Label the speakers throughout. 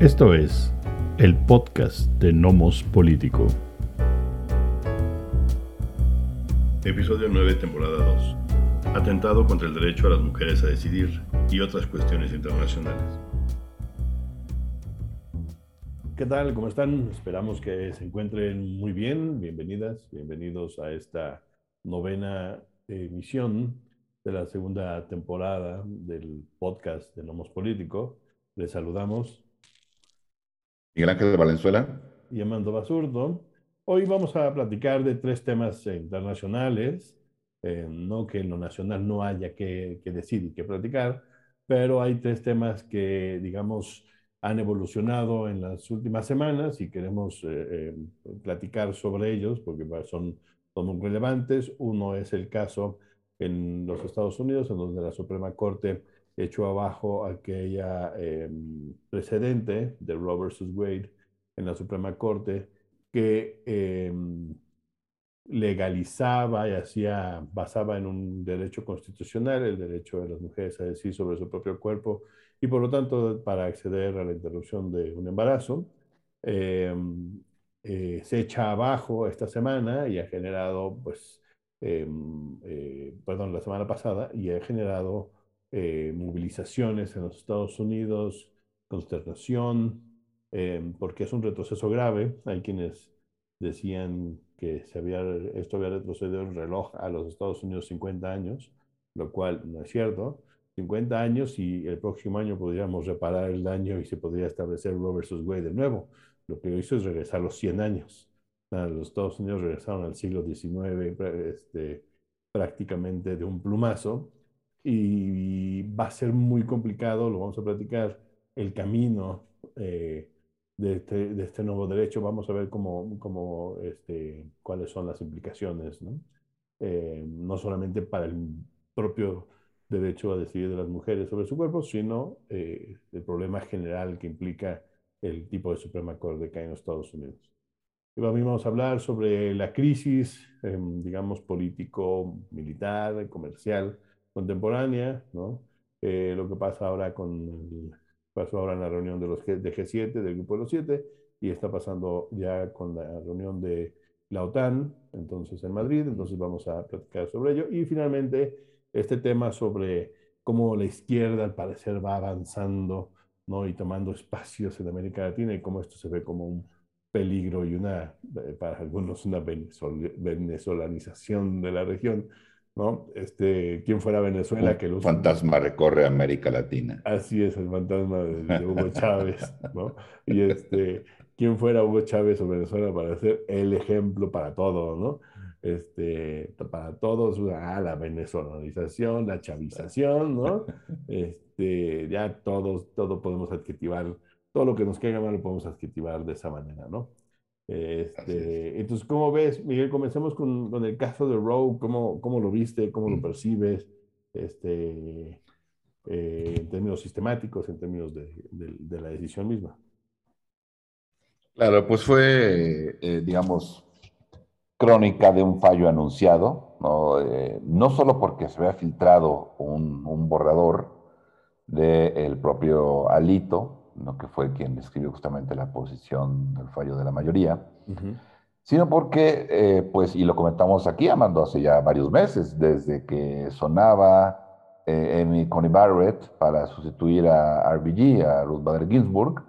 Speaker 1: Esto es el podcast de Nomos Político. Episodio 9, temporada 2. Atentado contra el derecho a las mujeres a decidir y otras cuestiones internacionales. ¿Qué tal? ¿Cómo están? Esperamos que se encuentren muy bien. Bienvenidas, bienvenidos a esta novena emisión de la segunda temporada del podcast de Nomos Político. Les saludamos.
Speaker 2: Miguel Ángel Valenzuela.
Speaker 1: Y Amando Basurdo. Hoy vamos a platicar de tres temas internacionales. Eh, no que en lo nacional no haya que, que decir y que platicar, pero hay tres temas que, digamos, han evolucionado en las últimas semanas y queremos eh, eh, platicar sobre ellos porque son, son muy relevantes. Uno es el caso en los Estados Unidos, en donde la Suprema Corte echó abajo aquella eh, precedente de Roe versus Wade en la Suprema Corte que legalizaba y hacía, basaba en un derecho constitucional, el derecho de las mujeres a decir sobre su propio cuerpo y por lo tanto para acceder a la interrupción de un embarazo. Em, eh, se echa abajo esta semana y ha generado, pues, em, eh, perdón, la semana pasada y ha generado eh, movilizaciones en los Estados Unidos, consternación, em, porque es un retroceso grave. Hay quienes decían que se había, esto había retrocedido el reloj a los Estados Unidos 50 años, lo cual no es cierto. 50 años y el próximo año podríamos reparar el daño y se podría establecer Roe versus Wade de nuevo. Lo que hizo es regresar los 100 años. Los Estados Unidos regresaron al siglo XIX este, prácticamente de un plumazo y va a ser muy complicado, lo vamos a platicar, el camino eh, de, este, de, este, nuevo derecho. Vamos a ver cómo, cómo este, cuáles son las implicaciones, ¿no? Eh, no solamente para el propio derecho a decidir de las mujeres sobre su cuerpo, sino eh, el problema general que implica el tipo de Suprema Corte que hay en los Estados Unidos. Y vamos a hablar sobre la crisis, em, digamos, político, militar, comercial, contemporánea, ¿no? Eh, lo que pasa ahora con pasó ahora en la reunión de los de G7, del Grupo de los Siete, y está pasando ya con la reunión de la OTAN, entonces en Madrid, entonces vamos a platicar sobre ello. Y finalmente, este tema sobre cómo la izquierda al parecer va avanzando ¿no? y tomando espacios en América Latina y cómo esto se ve como un peligro y una, eh, para algunos, una venezolanización de la región. ¿No? Este, ¿Quién fuera Venezuela?
Speaker 2: Un que los... fantasma recorre América Latina.
Speaker 1: Así es, el fantasma de, Hugo Chávez, ¿no? Y este, ¿quién fuera Hugo Chávez o Venezuela para ser el ejemplo para todo, ¿no? este, para todos, ah, la venezolanización, la chavización, ¿no? Este, ya todos, todo podemos adjetivar, todo lo que nos caiga mal lo podemos adjetivar de esa manera, ¿no? Este, entonces, ¿cómo ves, Miguel? Comencemos con, con el caso de Roe, ¿cómo, ¿cómo, lo viste? ¿Cómo lo mm. percibes? Este, eh, en términos sistemáticos, en términos de, de, la decisión misma.
Speaker 2: Claro, pues fue, eh, digamos, crónica de un fallo anunciado, no, eh, no solo porque se había filtrado un, un borrador del propio Alito, ¿no? que fue quien escribió justamente la posición del fallo de la mayoría, sino porque, eh, pues, y lo comentamos aquí, Amando, hace ya varios meses, desde que sonaba eh, Amy Coney Barrett para sustituir a RBG, a Ruth Bader Ginsburg,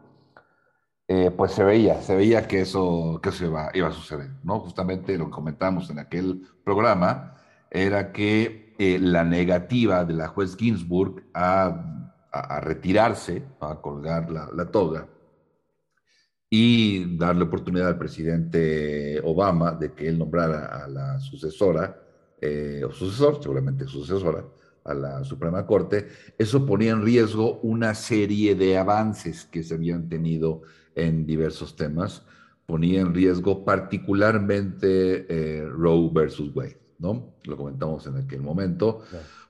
Speaker 2: eh, pues se veía, se veía que eso, que eso iba, a suceder, ¿no? Justamente lo que comentamos en aquel programa era que eh, la negativa de la juez Ginsburg a, a, retirarse, a colgar la, toga y darle oportunidad al presidente Obama de que él nombrara a la sucesora, eh, o sucesor, seguramente sucesora, a la Suprema Corte, eso ponía en riesgo una serie de avances que se habían tenido en diversos temas, ponía en riesgo particularmente eh, Roe versus Wade, ¿no? Lo comentamos en aquel momento,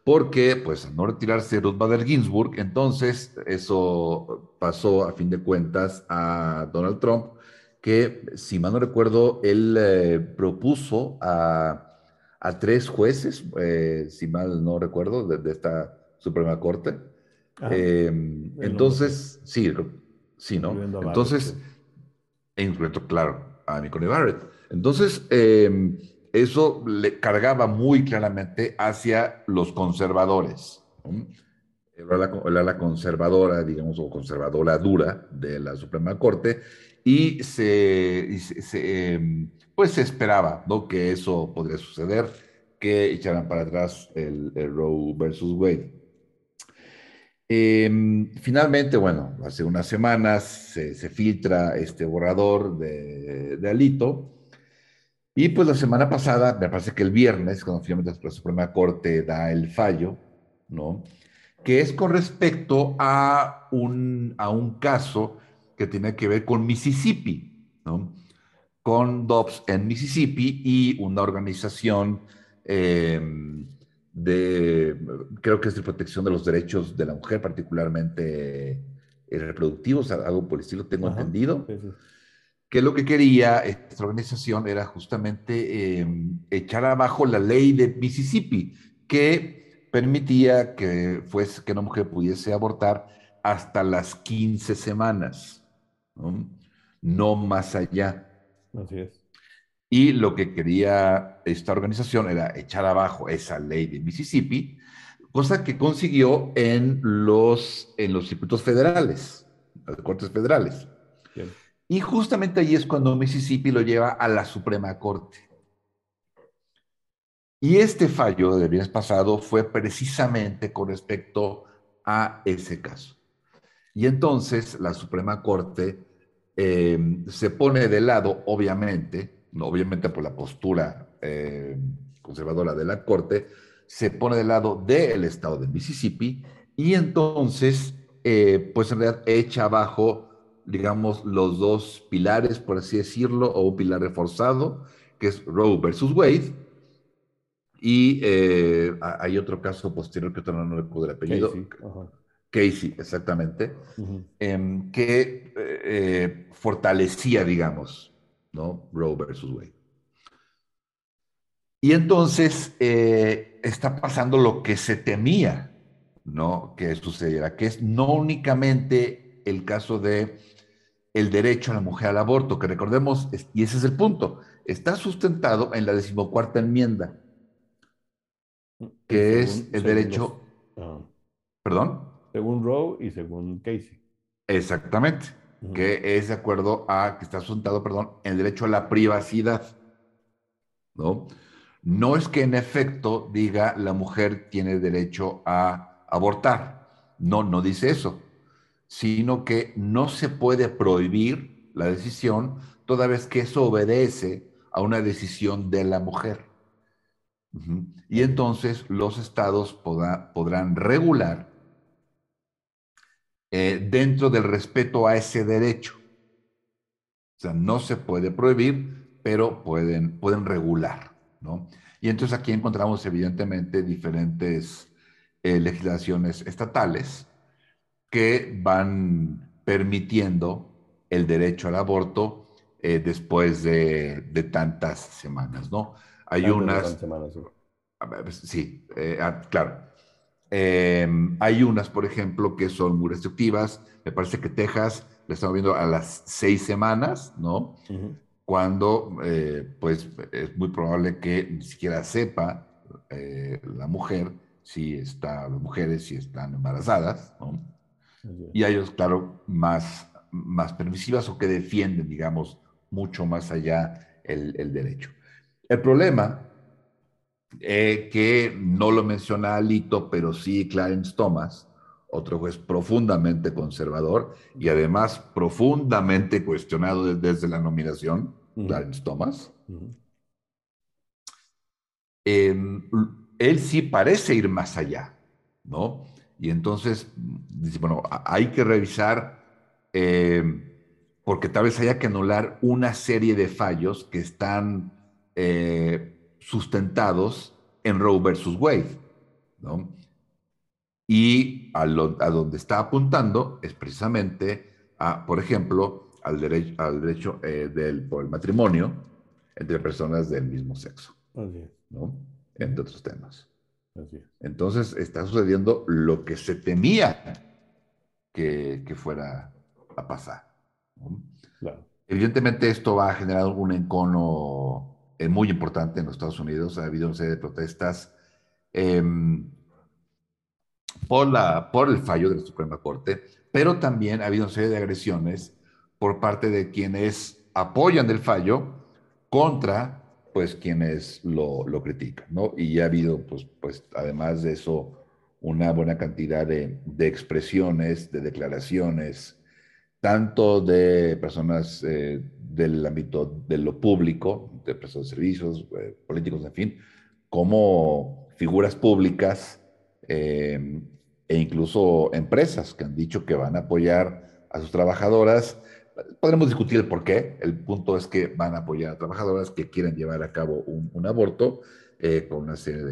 Speaker 2: porque pues al no retirarse Ruth Bader Ginsburg, entonces eso pasó a fin de cuentas a Donald Trump, que si mal no recuerdo, él eh, propuso a, a, tres jueces, eh, si mal no recuerdo, de, esta Suprema Corte. Ah, entonces, sí, Sí, ¿no? Entonces, en concreto, claro, a Coney Barrett. Entonces, em, eso le cargaba muy claramente hacia los conservadores. Era la, conservadora, digamos, o conservadora dura de la Suprema Corte, y se, em, pues se esperaba ¿no? que eso podría suceder, que echaran para atrás el, Roe versus Wade. Em, finalmente, bueno, hace unas semanas se, filtra este borrador de, de Alito, y pues la semana pasada, me parece que el viernes, cuando finalmente la Suprema Corte da el fallo, ¿no? Que es con respecto a un, a un caso que tiene que ver con Mississippi, ¿no? Con Dobbs en Mississippi y una organización em, de, creo que es de protección de los derechos de la mujer, particularmente eh, reproductivos, algo por el estilo, tengo entendido que lo que quería esta organización era justamente em, echar abajo la ley de Mississippi, que permitía que, fuese, que una mujer pudiese abortar hasta las 15 semanas, no, más allá.
Speaker 1: Así es.
Speaker 2: Y lo que quería esta organización era echar abajo esa ley de Mississippi, cosa que consiguió en los, en los circuitos federales, las cortes federales. Y justamente ahí es cuando Mississippi lo lleva a la Suprema Corte. Y este fallo del viernes pasado fue precisamente con respecto a ese caso. Y entonces la Suprema Corte em, se pone de lado, obviamente, no, obviamente por la postura em, conservadora de la Corte, se pone de lado del estado de Mississippi y entonces, eh, pues en realidad echa abajo digamos, los dos pilares, por así decirlo, o un pilar reforzado, que es Roe versus Wade. Y eh, hay otro caso posterior que no recuerdo el apellido. Casey, exactamente, em, que eh, eh, fortalecía, digamos, ¿no? Roe versus Wade. Y entonces está pasando lo que se temía, ¿no? Que sucediera, que es no únicamente el caso de el derecho a la mujer al aborto, que recordemos, y ese es el punto, está sustentado en la decimocuarta enmienda, que es el derecho... Ah. ¿Perdón?
Speaker 1: Según Roe y según Casey.
Speaker 2: Exactamente, que es de acuerdo a que está sustentado, perdón, en el derecho a la privacidad. ¿No? No es que en efecto diga la mujer tiene derecho a abortar. No, no dice eso sino que no se puede prohibir la decisión toda vez que eso obedece a una decisión de la mujer. Y entonces los estados podrán regular eh, dentro del respeto a ese derecho. O sea, no se puede prohibir, pero pueden, pueden regular, ¿no? Y entonces aquí encontramos evidentemente diferentes eh, legislaciones estatales que van permitiendo el derecho al aborto eh, después de, tantas semanas, ¿no? Hay unas... Semanas, sí, eh, ah, claro. Em, hay unas, por ejemplo, que son muy restrictivas. Me parece que Texas le estamos viendo a las seis semanas, ¿no? Cuando, eh, pues, es muy probable que ni siquiera sepa la mujer si está, las mujeres si están embarazadas, ¿no? Y hay otros, claro, más, más permisivas o que defienden, digamos, mucho más allá el, el derecho. El problema, eh, que no lo menciona Alito, pero sí Clarence Thomas, otro juez profundamente conservador y además profundamente cuestionado desde la nominación, Clarence Thomas. Em, él sí parece ir más allá, ¿no? Y entonces, dice, bueno, hay que revisar, eh, porque tal vez haya que anular una serie de fallos que están eh, sustentados en Roe versus Wade, ¿no? Y a, donde está apuntando es precisamente a, por ejemplo, al derecho, al derecho eh, del, por el matrimonio entre personas del mismo sexo, ¿no? Entre otros temas. Entonces está sucediendo lo que se temía que, fuera a pasar.
Speaker 1: Claro.
Speaker 2: Evidentemente esto va a generar un encono eh, muy importante en los Estados Unidos. Ha habido una serie de protestas em, por, la, por el fallo de la Suprema Corte, pero también ha habido una serie de agresiones por parte de quienes apoyan el fallo contra pues quienes lo, lo critican, ¿no? Y ya ha habido, pues, pues además de eso, una buena cantidad de, de expresiones, de declaraciones, tanto de personas eh, del ámbito de lo público, de prestadores de servicios, eh, políticos, en fin, como figuras públicas eh, e incluso empresas que han dicho que van a apoyar a sus trabajadoras Podremos discutir el por qué. El punto es que van a apoyar a trabajadoras que quieran llevar a cabo un, aborto eh, con una serie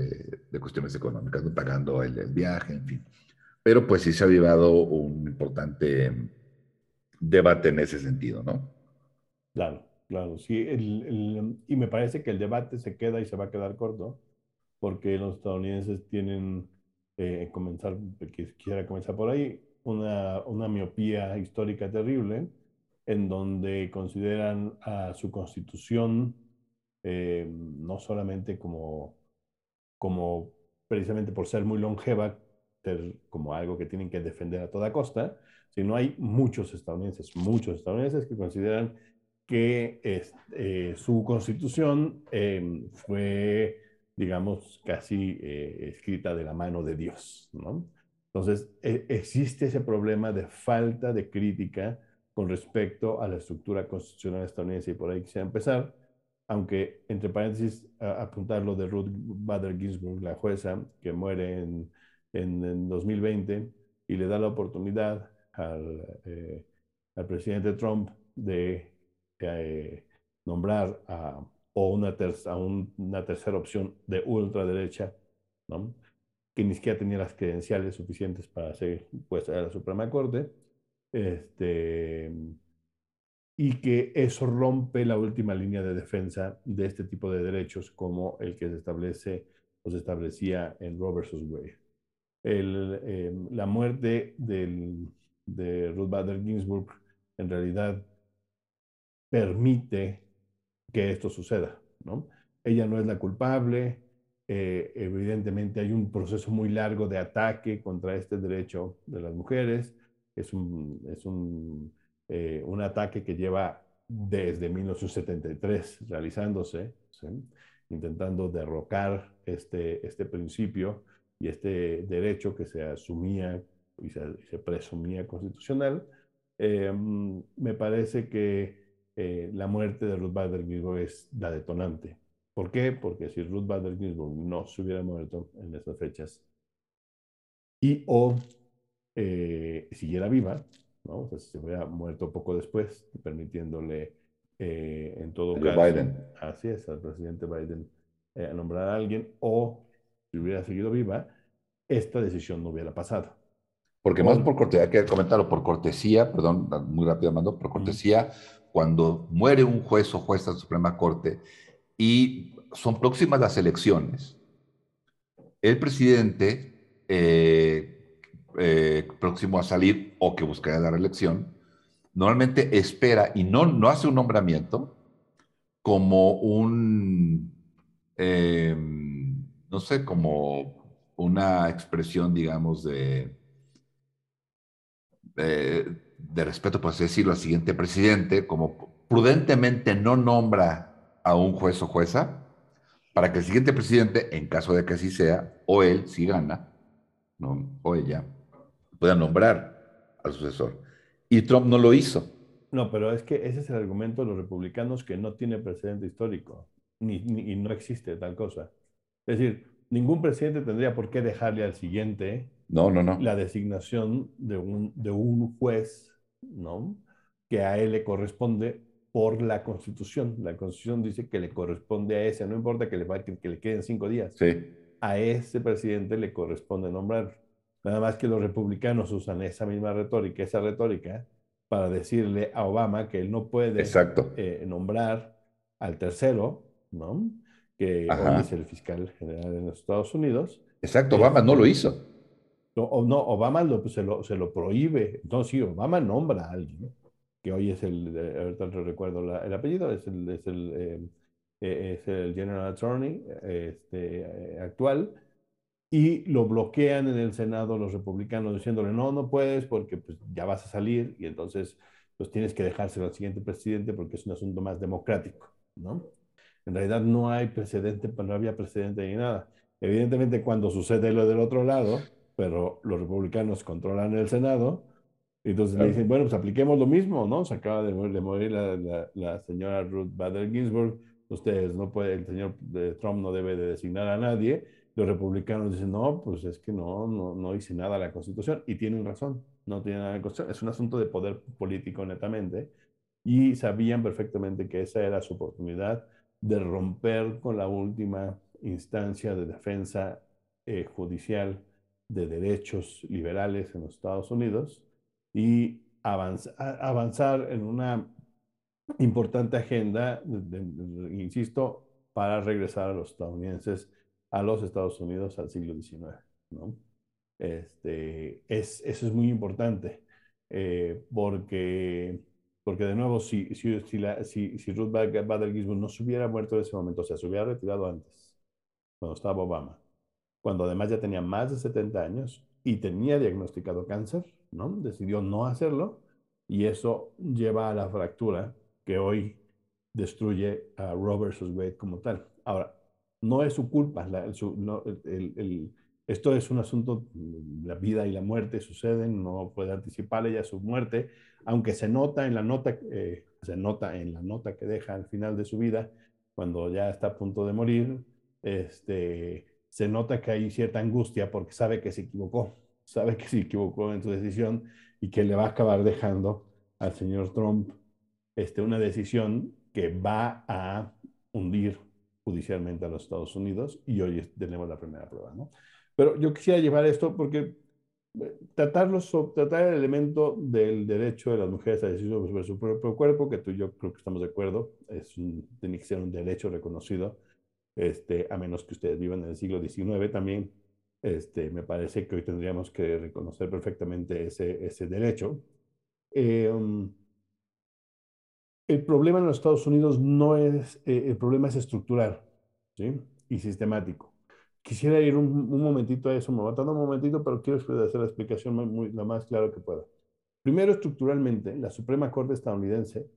Speaker 2: de, cuestiones económicas, ¿no? pagando el, viaje, en fin. Pero pues sí se ha llevado un importante debate en ese sentido, ¿no?
Speaker 1: Claro, claro, sí. y me parece que el debate se queda y se va a quedar corto, porque los estadounidenses tienen, eh, comenzar, quisiera comenzar por ahí, una, una miopía histórica terrible en donde consideran a su constitución eh, no solamente como, como precisamente por ser muy longeva, como algo que tienen que defender a toda costa, sino hay muchos estadounidenses, muchos estadounidenses que consideran que eh, su constitución em, fue, digamos, casi eh, escrita de la mano de Dios, ¿no? Entonces, e, existe ese problema de falta de crítica con respecto a la estructura constitucional estadounidense y por ahí quisiera empezar, aunque entre paréntesis apuntar lo de Ruth Bader Ginsburg, la jueza que muere en, en, 2020 y le da la oportunidad al, eh, al presidente Trump de eh, nombrar a, o una, a una tercera opción de ultraderecha, ¿no? que ni siquiera tenía las credenciales suficientes para ser jueza de la Suprema Corte este, y que eso rompe la última línea de defensa de este tipo de derechos como el que se establece o se establecía en Roe vs. Wade. Em, la muerte de Ruth Bader Ginsburg en realidad permite que esto suceda. Ella no es la culpable, eh, evidentemente hay un proceso muy largo de ataque contra este derecho de las mujeres, es un, es un, eh, un ataque que lleva desde 1973 realizándose, intentando derrocar este, este principio y este derecho que se asumía y se, presumía constitucional. Eh, me parece que eh, la muerte de Ruth Bader Ginsburg es la detonante. ¿Por qué? Porque si Ruth Bader Ginsburg no se hubiera muerto en esas fechas y o eh, siguiera viva, ¿no? O sea, si se hubiera muerto poco después, permitiéndole eh, en todo caso,
Speaker 2: Biden.
Speaker 1: así es, al presidente Biden eh, nombrar a alguien, o si hubiera seguido viva, esta decisión no hubiera pasado.
Speaker 2: Porque más por cortesía, hay que comentarlo, por cortesía, perdón, muy rápido, Mando, por cortesía, cuando muere un juez o jueza de la Suprema Corte y son próximas las elecciones, el presidente eh, eh, próximo a salir o que buscará la reelección, normalmente espera y no, no hace un nombramiento como un, em, no sé, como una expresión, digamos, de, de, respeto, por así decirlo, al siguiente presidente, como prudentemente no nombra a un juez o jueza, para que el siguiente presidente, en caso de que así sea, o él, si gana, o ella, pueda nombrar al sucesor. Y Trump no lo hizo.
Speaker 1: No, pero es que ese es el argumento de los republicanos que no tiene precedente histórico ni, y no existe tal cosa. Es decir, ningún presidente tendría por qué dejarle al siguiente
Speaker 2: no, no, no.
Speaker 1: la designación de un, de un juez, ¿no? Que a él le corresponde por la Constitución. La Constitución dice que le corresponde a ese, no importa que le, que le queden cinco días.
Speaker 2: Sí.
Speaker 1: A ese presidente le corresponde nombrar. Nada más que los republicanos usan esa misma retórica, esa retórica, para decirle a Obama que él no puede eh, nombrar al tercero, ¿no? Que hoy es el fiscal general de los Estados Unidos.
Speaker 2: Exacto, Obama no lo hizo.
Speaker 1: No, no Obama lo, se, lo, se, lo, prohíbe. No, sí, Obama nombra a alguien. que hoy es el, ahorita no recuerdo el apellido, es el, es el, es el General Attorney este, actual, y lo bloquean en el Senado los republicanos diciéndole, no, no puedes porque pues, ya vas a salir y entonces pues tienes que dejárselo al siguiente presidente porque es un asunto más democrático, ¿no? En realidad no hay precedente, no había precedente ni nada. Evidentemente cuando sucede lo del otro lado, pero los republicanos controlan el Senado, entonces le dicen, bueno, pues apliquemos lo mismo, ¿no? Se acaba de morir, la, la, la, señora Ruth Bader Ginsburg, ustedes no pueden, el señor Trump no debe de designar a nadie, los republicanos dicen, no, pues es que no, no, no hice nada la Constitución. Y tienen razón, no tiene nada de Constitución. Es un asunto de poder político netamente. Y sabían perfectamente que esa era su oportunidad de romper con la última instancia de defensa eh, judicial de derechos liberales en los Estados Unidos y avanzar, avanzar en una importante agenda, insisto, para regresar a los estadounidenses a los Estados Unidos al siglo XIX. ¿no? Este, es, eso es muy importante eh, porque, porque, de nuevo, si, si, si, si, si Ruth Bader Ginsburg no se hubiera muerto en ese momento, o sea, se hubiera retirado antes, cuando estaba Obama, cuando además ya tenía más de 70 años y tenía diagnosticado cáncer, ¿no? decidió no hacerlo y eso lleva a la fractura que hoy destruye a Roe versus Wade como tal. Ahora, no es su culpa. esto es un asunto, la vida y la muerte suceden, no puede anticipar ella su muerte, aunque se nota en la nota, eh, se nota en la nota que deja al final de su vida, cuando ya está a punto de morir, este, se nota que hay cierta angustia porque sabe que se equivocó, sabe que se equivocó en su decisión y que le va a acabar dejando al señor Trump este, una decisión que va a hundir judicialmente a los Estados Unidos y hoy tenemos la primera prueba. ¿no? Pero yo quisiera llevar esto porque eh, tratarlo, tratar el elemento del derecho de las mujeres a decidir sobre su propio cuerpo, que tú y yo creo que estamos de acuerdo, es tiene que ser un derecho reconocido, este, a menos que ustedes vivan en el siglo XIX también. Este, me parece que hoy tendríamos que reconocer perfectamente ese, ese derecho. Eh, um, el problema en los Estados Unidos no es, eh, el problema es estructural y sistemático. Quisiera ir un, momentito a eso, me va un momentito, pero quiero hacer la explicación muy, lo más claro que pueda. Primero, estructuralmente, la Suprema Corte estadounidense,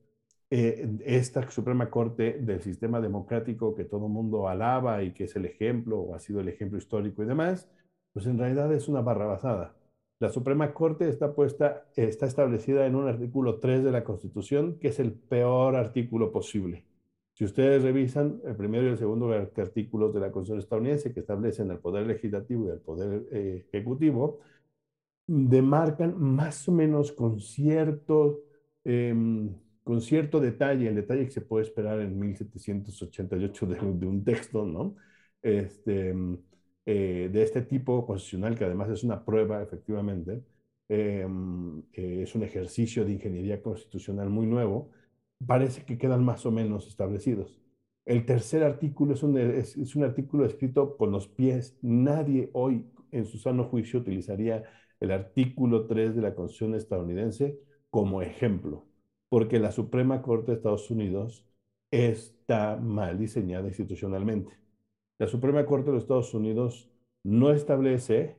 Speaker 1: eh, esta Suprema Corte del sistema democrático que todo el mundo alaba y que es el ejemplo, o ha sido el ejemplo histórico y demás, pues en realidad es una barra basada. La Suprema Corte está, puesta, está establecida en un artículo 3 de la Constitución, que es el peor artículo posible. Si ustedes revisan el primero y el segundo artículos de la Constitución estadounidense, que establecen el poder legislativo y el poder eh, ejecutivo, demarcan más o menos con cierto, em, con cierto detalle, el detalle que se puede esperar en 1788 de, de un texto, ¿no? Este, eh, de este tipo constitucional, que además es una prueba, efectivamente, em, eh, es un ejercicio de ingeniería constitucional muy nuevo, parece que quedan más o menos establecidos. El tercer artículo es un, es, un artículo escrito por los pies. Nadie hoy en su sano juicio utilizaría el artículo 3 de la Constitución estadounidense como ejemplo, porque la Suprema Corte de Estados Unidos está mal diseñada institucionalmente. La Suprema Corte de los Estados Unidos no establece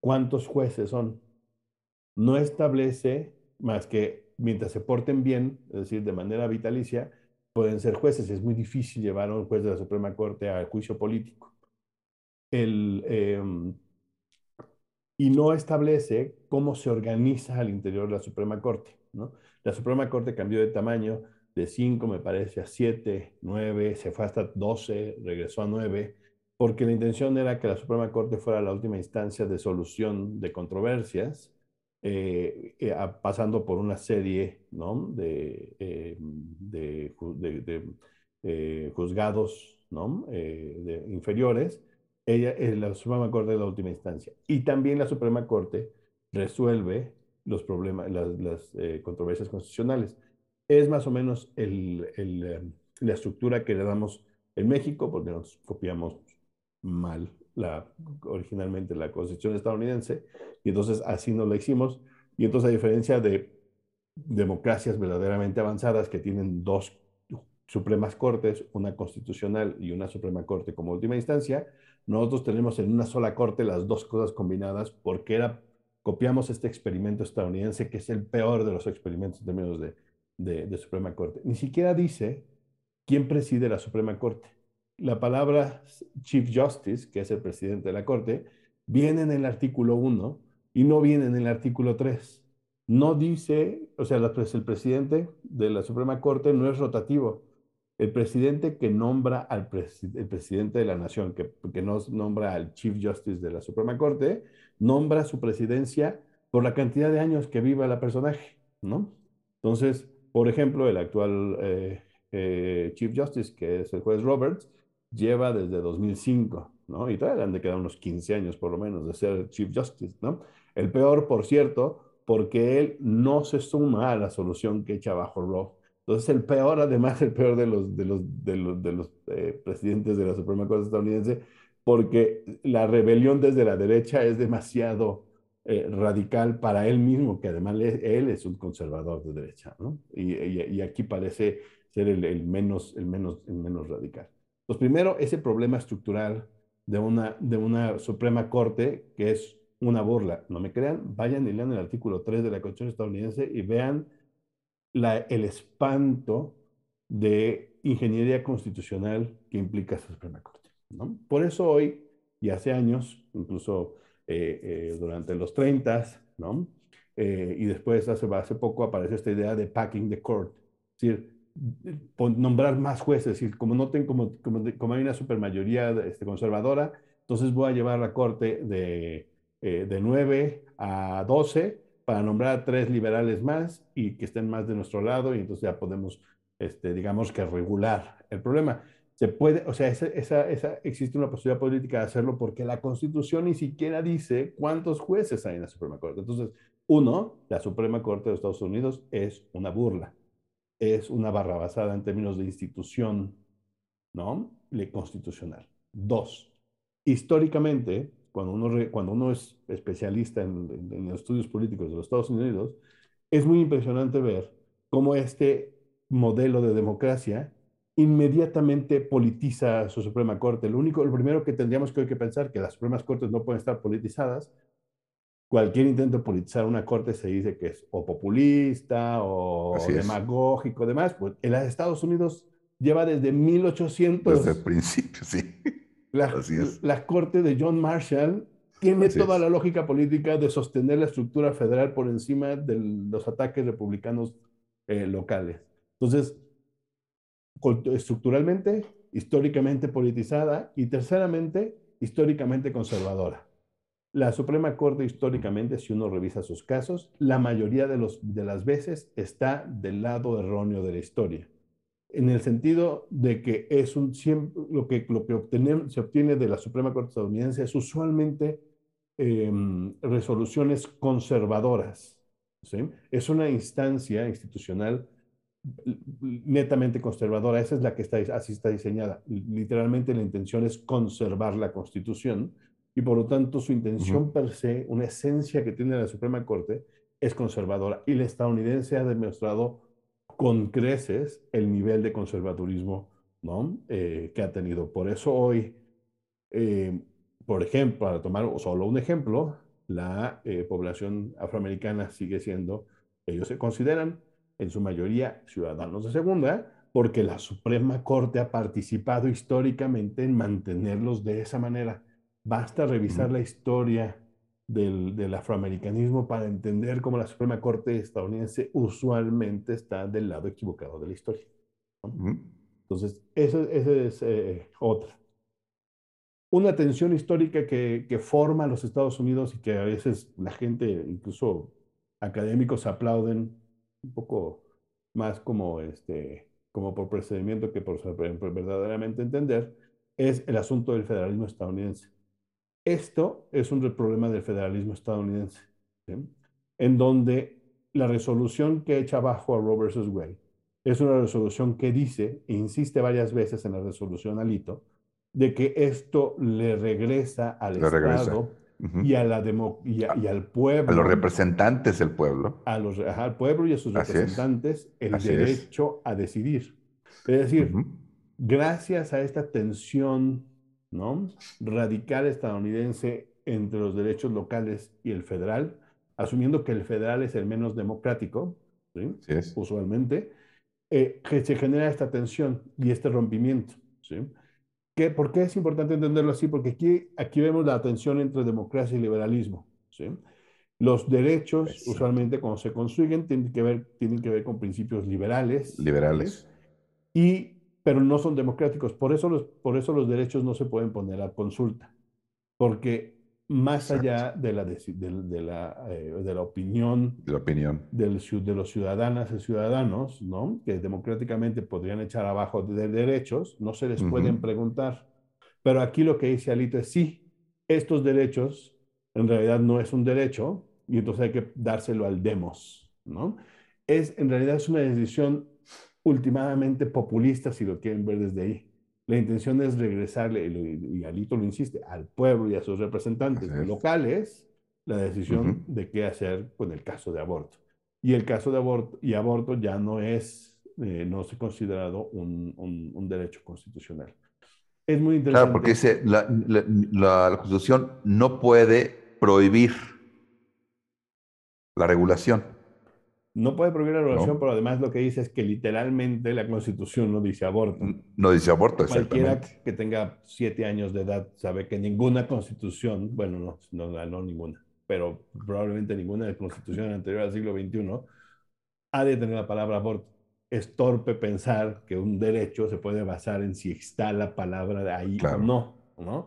Speaker 1: cuántos jueces son. No establece más que mientras se porten bien, es decir, de manera vitalicia, pueden ser jueces. Es muy difícil llevar a un juez de la Suprema Corte a juicio político. Em, y no establece cómo se organiza al interior de la Suprema Corte. La Suprema Corte cambió de tamaño de 5, me parece, a 7, 9, se fue hasta 12, regresó a 9, porque la intención era que la Suprema Corte fuera la última instancia de solución de controversias, eh, eh, pasando por una serie ¿no? de, eh, de, juzgados ¿no? inferiores. Ella, la Suprema Corte es la última instancia. Y también la Suprema Corte resuelve los problemas, las controversias constitucionales es más o menos eh, la estructura que le damos en México, porque nos copiamos mal la, originalmente la constitución estadounidense, y entonces así no la hicimos. Y entonces, a diferencia de, democracias verdaderamente avanzadas que tienen dos Supremas Cortes, una constitucional y una Suprema Corte como última instancia, nosotros tenemos en una sola corte las dos cosas combinadas porque era, copiamos este experimento estadounidense que es el peor de los experimentos en términos de, de, de Suprema Corte. Ni siquiera dice quién preside la Suprema Corte. La palabra Chief Justice, que es el presidente de la Corte, viene en el artículo 1 y no viene en el artículo 3. No dice, o sea, el presidente de la Suprema Corte no es rotativo el presidente que nombra al el presidente de la nación, que, que nos nombra al Chief Justice de la Suprema Corte, nombra su presidencia por la cantidad de años que viva la personaje, ¿no? Entonces, por ejemplo, el actual eh, eh, Chief Justice, que es el juez Roberts, lleva desde 2005, ¿no? Y todavía han de quedar unos 15 años por lo menos de ser Chief Justice, ¿no? El peor, por cierto, porque él no se suma a la solución que echa bajo Roe entonces, el peor, además, el peor de los, de los, de los, de los eh, presidentes de la Suprema Corte estadounidense, porque la rebelión desde la derecha es demasiado eh, radical para él mismo, que además él es un conservador de derecha, ¿no? Y, aquí parece ser el, menos, el, menos, el menos radical. Pues primero, ese problema estructural de una, de una Suprema Corte que es una burla. No me crean, vayan y lean el artículo 3 de la Constitución estadounidense y vean el espanto de ingeniería constitucional que implica esa Suprema Corte. ¿no? Por eso hoy, y hace años, incluso eh, eh, durante los 30, ¿no? Eh, y después hace, hace poco apareció esta idea de packing the court, es decir, nombrar más jueces, es decir, como, no como, como, hay una supermayoría este, conservadora, entonces voy a llevar la corte de, de 9 a 12 para nombrar a tres liberales más y que estén más de nuestro lado y entonces ya podemos, este, digamos que regular el problema. Se puede, o sea, esa, esa, existe una posibilidad política de hacerlo porque la Constitución ni siquiera dice cuántos jueces hay en la Suprema Corte. Entonces, uno, la Suprema Corte de Estados Unidos es una burla, es una barra basada en términos de institución, ¿no? Le constitucional. Dos, históricamente, cuando uno, cuando uno es especialista en, en, estudios políticos de los Estados Unidos, es muy impresionante ver cómo este modelo de democracia inmediatamente politiza a su Suprema Corte. Lo único, lo primero que tendríamos que hoy que pensar que las Supremas Cortes no pueden estar politizadas. Cualquier intento de politizar una corte se dice que es o populista o demagógico, demás. Pues en los Estados Unidos lleva desde 1800.
Speaker 2: Desde el principio, sí.
Speaker 1: La, la corte de John Marshall tiene toda la lógica política de sostener la estructura federal por encima de los ataques republicanos eh, locales. Entonces, estructuralmente, históricamente politizada y terceramente, históricamente conservadora. La Suprema Corte históricamente, si uno revisa sus casos, la mayoría de, los, de las veces está del lado erróneo de la historia en el sentido de que es un lo que, lo que se obtiene de la Suprema Corte estadounidense es usualmente em, resoluciones conservadoras. Es una instancia institucional netamente conservadora, esa es la que está, así está diseñada. Literalmente la intención es conservar la Constitución y por lo tanto su intención per se, una esencia que tiene la Suprema Corte, es conservadora. Y la estadounidense ha demostrado con creces el nivel de conservadurismo ¿no? Eh, que ha tenido. Por eso hoy, eh, por ejemplo, para tomar solo un ejemplo, la eh, población afroamericana sigue siendo, ellos se consideran en su mayoría ciudadanos de segunda, porque la Suprema Corte ha participado históricamente en mantenerlos de esa manera. Basta revisar la historia del, del, afroamericanismo para entender cómo la Suprema Corte estadounidense usualmente está del lado equivocado de la historia. Entonces, esa, es eh, otra. Una tensión histórica que, que, forma a los Estados Unidos y que a veces la gente, incluso académicos, aplauden un poco más como, este, como por procedimiento que por, por verdaderamente entender, es el asunto del federalismo estadounidense. Esto es un problema del federalismo estadounidense, en donde la resolución que echa abajo a Roe versus Wade es una resolución que dice, e insiste varias veces en la resolución Alito, de que esto le regresa al Estado y, a la demo, y, al pueblo.
Speaker 2: A los representantes del pueblo.
Speaker 1: A los, al pueblo y a sus representantes el derecho a decidir. Es decir, gracias a esta tensión ¿no? radical estadounidense entre los derechos locales y el federal, asumiendo que el federal es el menos democrático, ¿sí? usualmente, eh, que se genera esta tensión y este rompimiento. ¿sí? ¿Qué, ¿Por qué es importante entenderlo así? Porque aquí, aquí vemos la tensión entre democracia y liberalismo. ¿sí? Los derechos, usualmente, cuando se construyen, tienen que ver, tienen que ver con principios liberales.
Speaker 2: Liberales.
Speaker 1: Y, pero no son democráticos. Por eso, los, por eso los derechos no se pueden poner a consulta. Porque más allá de la, de, de, la, eh, de la opinión,
Speaker 2: de, la opinión.
Speaker 1: Del, de los ciudadanas y ciudadanos, ¿no? que democráticamente podrían echar abajo de derechos, no se les pueden preguntar. Pero aquí lo que dice Alito es sí, estos derechos en realidad no es un derecho y entonces hay que dárselo al demos. ¿no? Es, en realidad es una decisión últimamente populista si lo quieren ver desde ahí. La intención es regresarle, y Alito lo insiste, al pueblo y a sus representantes locales la decisión de qué hacer con el caso de aborto. Y el caso de aborto y aborto ya no es, eh, no se considerado un, un, derecho constitucional. Es muy interesante.
Speaker 2: Claro, porque dice, la, la, la Constitución no puede prohibir la regulación.
Speaker 1: No puede prohibir la regulación, pero además lo que dice es que literalmente la Constitución no dice aborto.
Speaker 2: No dice aborto,
Speaker 1: Cualquiera que tenga siete años de edad sabe que ninguna Constitución, bueno, no, no, no ninguna, pero probablemente ninguna de Constitución anterior al siglo XXI ha de tener la palabra aborto. Es torpe pensar que un derecho se puede basar en si está la palabra de ahí o no, ¿no?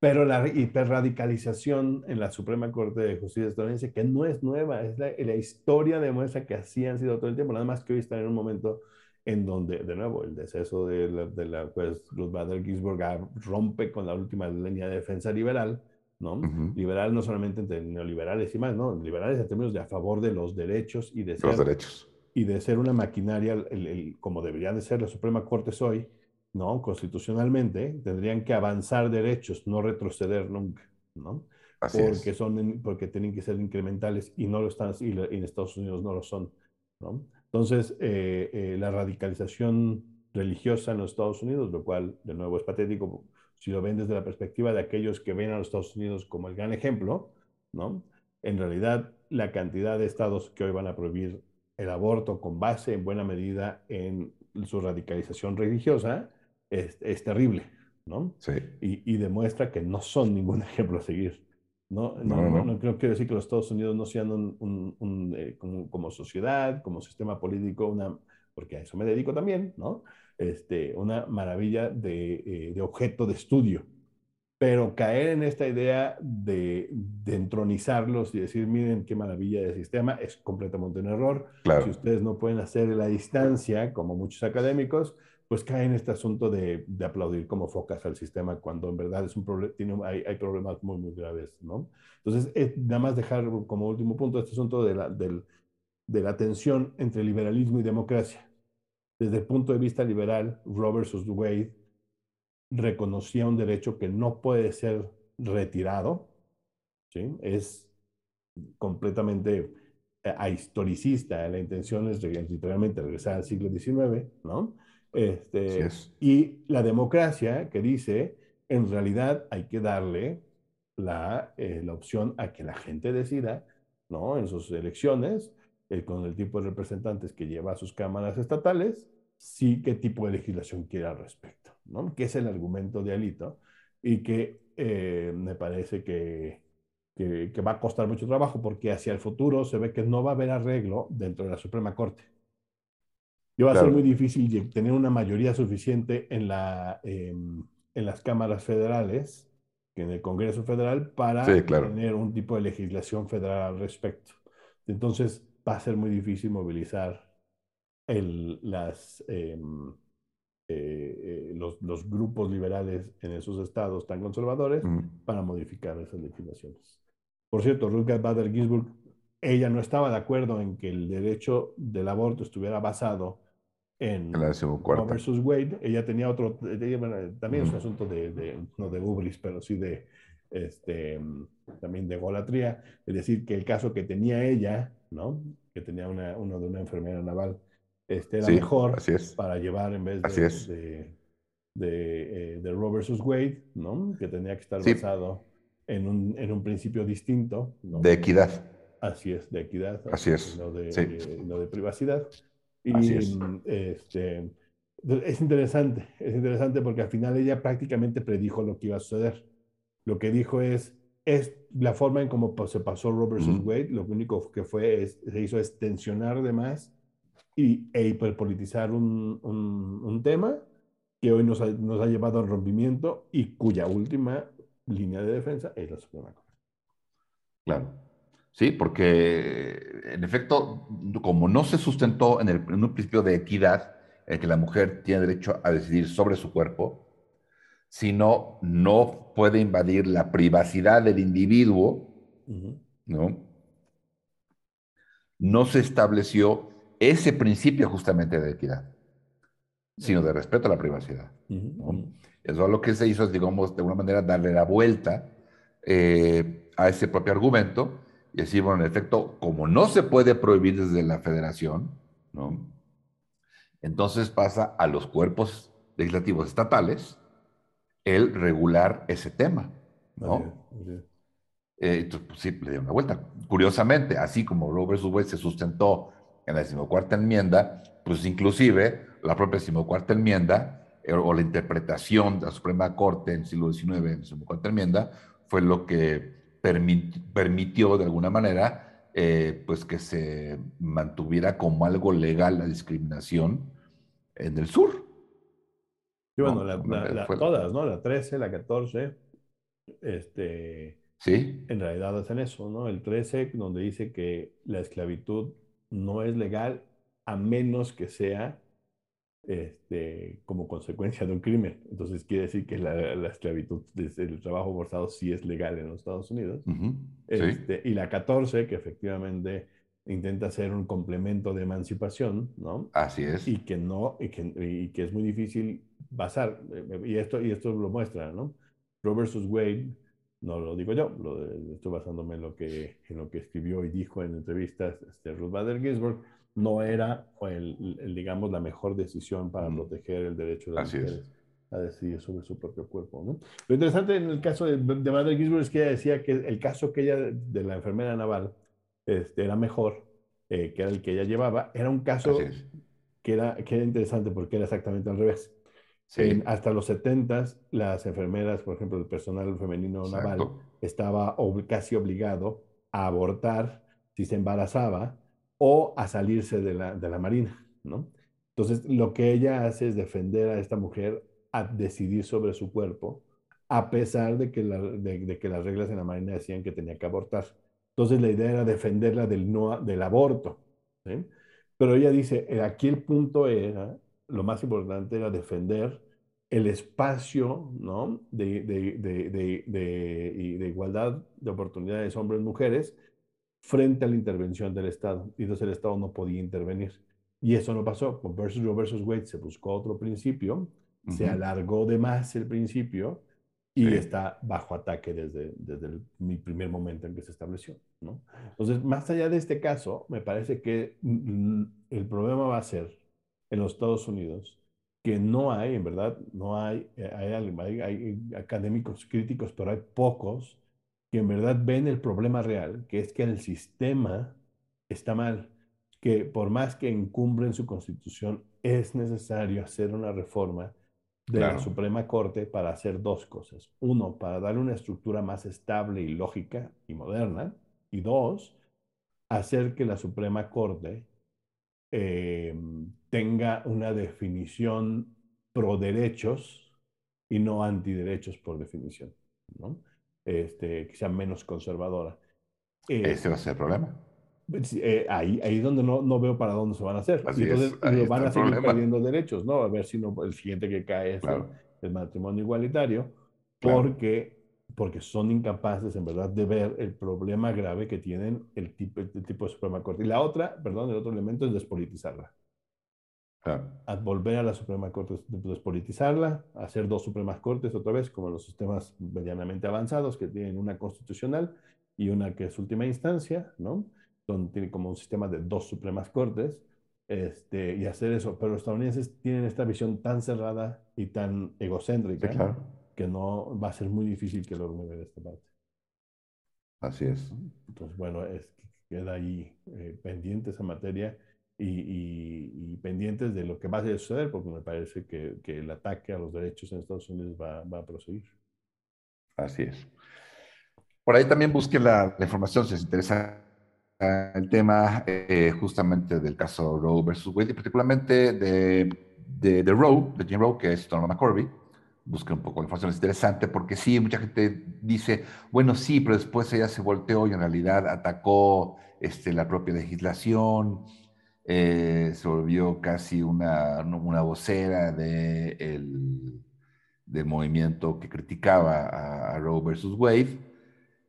Speaker 1: Pero la hiperradicalización en la Suprema Corte de Justicia estadounidense, que no es nueva, es la, la, historia demuestra que así han sido todo el tiempo, nada más que hoy están en un momento en donde, de nuevo, el deceso de la, de la pues, Ruth Bader Ginsburg rompe con la última línea de defensa liberal, ¿no? Liberal no solamente entre neoliberales y más, ¿no? Liberales en términos de a favor de los derechos y de ser,
Speaker 2: los derechos.
Speaker 1: Y de ser una maquinaria, el, como debería de ser la Suprema Corte hoy, ¿no? Constitucionalmente, tendrían que avanzar derechos, no retroceder nunca, ¿no? porque, son, porque tienen que ser incrementales y no lo están, y, en Estados Unidos no lo son, ¿no? Entonces, eh, eh, la radicalización religiosa en los Estados Unidos, lo cual, de nuevo, es patético si lo ven desde la perspectiva de aquellos que ven a los Estados Unidos como el gran ejemplo, ¿no? En realidad, la cantidad de estados que hoy van a prohibir el aborto con base en buena medida en su radicalización religiosa, es, terrible, ¿no?
Speaker 2: Sí.
Speaker 1: Y, demuestra que no son ningún ejemplo a seguir. No, no, no, no, creo, quiero decir que los Estados Unidos no sean un, un, eh, como, sociedad, como sistema político, una, porque a eso me dedico también, ¿no? Este, una maravilla de, eh, de objeto de estudio. Pero caer en esta idea de, de, entronizarlos y decir, miren qué maravilla de sistema, es completamente un error.
Speaker 2: Claro.
Speaker 1: Si ustedes no pueden hacer la distancia, como muchos académicos, pues cae en este asunto de, de, aplaudir como focas al sistema cuando en verdad es un tiene, hay, hay, problemas muy, muy graves, ¿no? Entonces, nada más dejar como último punto este asunto de la, del, de la tensión entre liberalismo y democracia. Desde el punto de vista liberal, Roe versus Wade reconocía un derecho que no puede ser retirado, ¿sí? Es completamente eh, ahistoricista, la intención es literalmente regresar al siglo XIX, ¿no? Este, Y la democracia que dice, en realidad hay que darle la, eh, la opción a que la gente decida, ¿no? En sus elecciones, eh, con el tipo de representantes que lleva a sus cámaras estatales, sí qué tipo de legislación quiere al respecto, ¿no? Que es el argumento de Alito y que eh, me parece que, que, que va a costar mucho trabajo porque hacia el futuro se ve que no va a haber arreglo dentro de la Suprema Corte. Y va a ser muy difícil tener una mayoría suficiente en, la, em, en las cámaras federales, en el Congreso Federal, para tener un tipo de legislación federal al respecto. Entonces, va a ser muy difícil movilizar el, las, em, eh, eh, los, los, grupos liberales en esos estados tan conservadores para modificar esas legislaciones. Por cierto, Ruth Bader Ginsburg, ella no estaba de acuerdo en que el derecho del aborto estuviera basado en Roe versus Wade, ella tenía otro, también es un asunto de, de, no de ubris, pero sí de, este, también de golatría, es decir, que el caso que tenía ella, ¿no? que tenía una, uno de una enfermera naval, este, era mejor para llevar en vez de, de, de, Roe versus Wade, ¿no? que tenía que estar basado en un, en un principio distinto.
Speaker 2: De equidad.
Speaker 1: Así es, de equidad.
Speaker 2: Así es.
Speaker 1: No de, de privacidad. Y Así es. Este, es interesante, es interesante porque al final ella prácticamente predijo lo que iba a suceder. Lo que dijo es, es la forma en cómo se pasó Roe Wade, lo único que fue, es, se hizo es tensionar de más y, e hiperpolitizar un, un, un tema que hoy nos ha, nos ha llevado al rompimiento y cuya última línea de defensa es la Suprema Corte.
Speaker 2: Claro. Sí, porque en efecto, como no se sustentó en, el, en un principio de equidad, en que la mujer tiene derecho a decidir sobre su cuerpo, sino no puede invadir la privacidad del individuo, ¿no? No se estableció ese principio justamente de equidad sino de respeto a la privacidad. Eso es lo que se hizo es, digamos, de alguna manera darle la vuelta eh, a ese propio argumento y decir, bueno, en efecto, como no se puede prohibir desde la federación, ¿no? entonces pasa a los cuerpos legislativos estatales el regular ese tema. ¿no? Eh, entonces, pues, sí, le dio una vuelta. Curiosamente, así como Roe vs. Wade se sustentó en la decimocuarta enmienda, pues inclusive la propia decimocuarta enmienda eh, o la interpretación de la Suprema Corte en el siglo XIX en la decimocuarta enmienda fue lo que permitió de alguna manera eh, pues que se mantuviera como algo legal la discriminación en el sur.
Speaker 1: Y bueno, todas, ¿no? La 13, la 14, este,
Speaker 2: ¿Sí?
Speaker 1: en realidad hacen eso, ¿no? El 13, donde dice que la esclavitud no es legal a menos que sea este, como consecuencia de un crimen. Entonces quiere decir que la, la esclavitud, el trabajo forzado sí es legal en los Estados Unidos. este, Y la 14, que efectivamente intenta ser un complemento de emancipación, ¿no?
Speaker 2: Así es.
Speaker 1: Y que no, y que, y que es muy difícil basar, y esto, y esto lo muestra, ¿no? Roe versus Wade, no lo digo yo, lo, estoy basándome en lo, que, en lo que escribió y dijo en entrevistas este, Ruth Bader Ginsburg, no era, el, digamos, la mejor decisión para proteger el derecho de las mujeres a decidir sobre su propio cuerpo. ¿no? Lo interesante en el caso de, de Madre Ginsburg es que ella decía que el caso que ella, de la enfermera naval, este, era mejor, eh, que era el que ella llevaba, era un caso que era, que era interesante porque era exactamente al revés. Hasta los 70 las enfermeras, por ejemplo, el personal femenino naval, estaba casi obligado a abortar si se embarazaba o a salirse de la, de la Marina, ¿no? Entonces, lo que ella hace es defender a esta mujer a decidir sobre su cuerpo, a pesar de que, de, que las reglas en la Marina decían que tenía que abortar. Entonces, la idea era defenderla del, no, del aborto. ¿sí? Pero ella dice, eh, aquí el punto era, lo más importante era defender el espacio ¿no? de, de, de, de igualdad de oportunidades hombres-mujeres frente a la intervención del Estado. Y entonces el Estado no podía intervenir. Y eso no pasó. Con versus Roe versus Wade se buscó otro principio, se alargó de más el principio y está bajo ataque desde, desde el primer momento en que se estableció. ¿no? Entonces, más allá de este caso, me parece que el problema va a ser en los Estados Unidos que no hay, en verdad, no hay, eh, hay, hay académicos críticos, pero hay pocos que en verdad ven el problema real, que es que el sistema está mal, que por más que encumbren su constitución, es necesario hacer una reforma de la Suprema Corte para hacer dos cosas. Uno, para darle una estructura más estable y lógica y moderna. Y dos, hacer que la Suprema Corte eh, tenga una definición pro derechos y no antiderechos por definición. ¿no? este, que sea menos conservadora.
Speaker 2: Eh, ¿Ese va a ser el problema?
Speaker 1: Eh, ahí, ahí es donde no, no, veo para dónde se van a hacer. y entonces van a seguir perdiendo derechos, ¿no? A ver si no, el siguiente que cae es el, matrimonio igualitario, porque, porque son incapaces en verdad de ver el problema grave que tienen el tipo, el tipo de Suprema Corte. Y la otra, perdón, el otro elemento es despolitizarla. a volver a la Suprema Corte, despolitizarla, hacer dos Supremas Cortes otra vez, como los sistemas medianamente avanzados que tienen una constitucional y una que es última instancia, ¿no? Donde tiene como un sistema de dos Supremas Cortes, este, y hacer eso. Pero los estadounidenses tienen esta visión tan cerrada y tan egocéntrica que no va a ser muy difícil que lo mueva de esta parte.
Speaker 2: Así es.
Speaker 1: Entonces, bueno, es, queda ahí eh, pendiente esa materia y, pendientes de lo que va a suceder, porque me parece que, el ataque a los derechos en Estados Unidos va, a proseguir.
Speaker 2: Así es. Por ahí también busque la, información si les interesa el tema eh, justamente del caso Roe versus Wade y particularmente de, de, de Roe, de Jim Roe, que es Norma McCorby. Busque un poco la información, es interesante porque sí, mucha gente dice, bueno, sí, pero después ella se volteó y en realidad atacó este, la propia legislación, eh, se volvió casi una, una vocera de el, del movimiento que criticaba a, Roe versus Wade.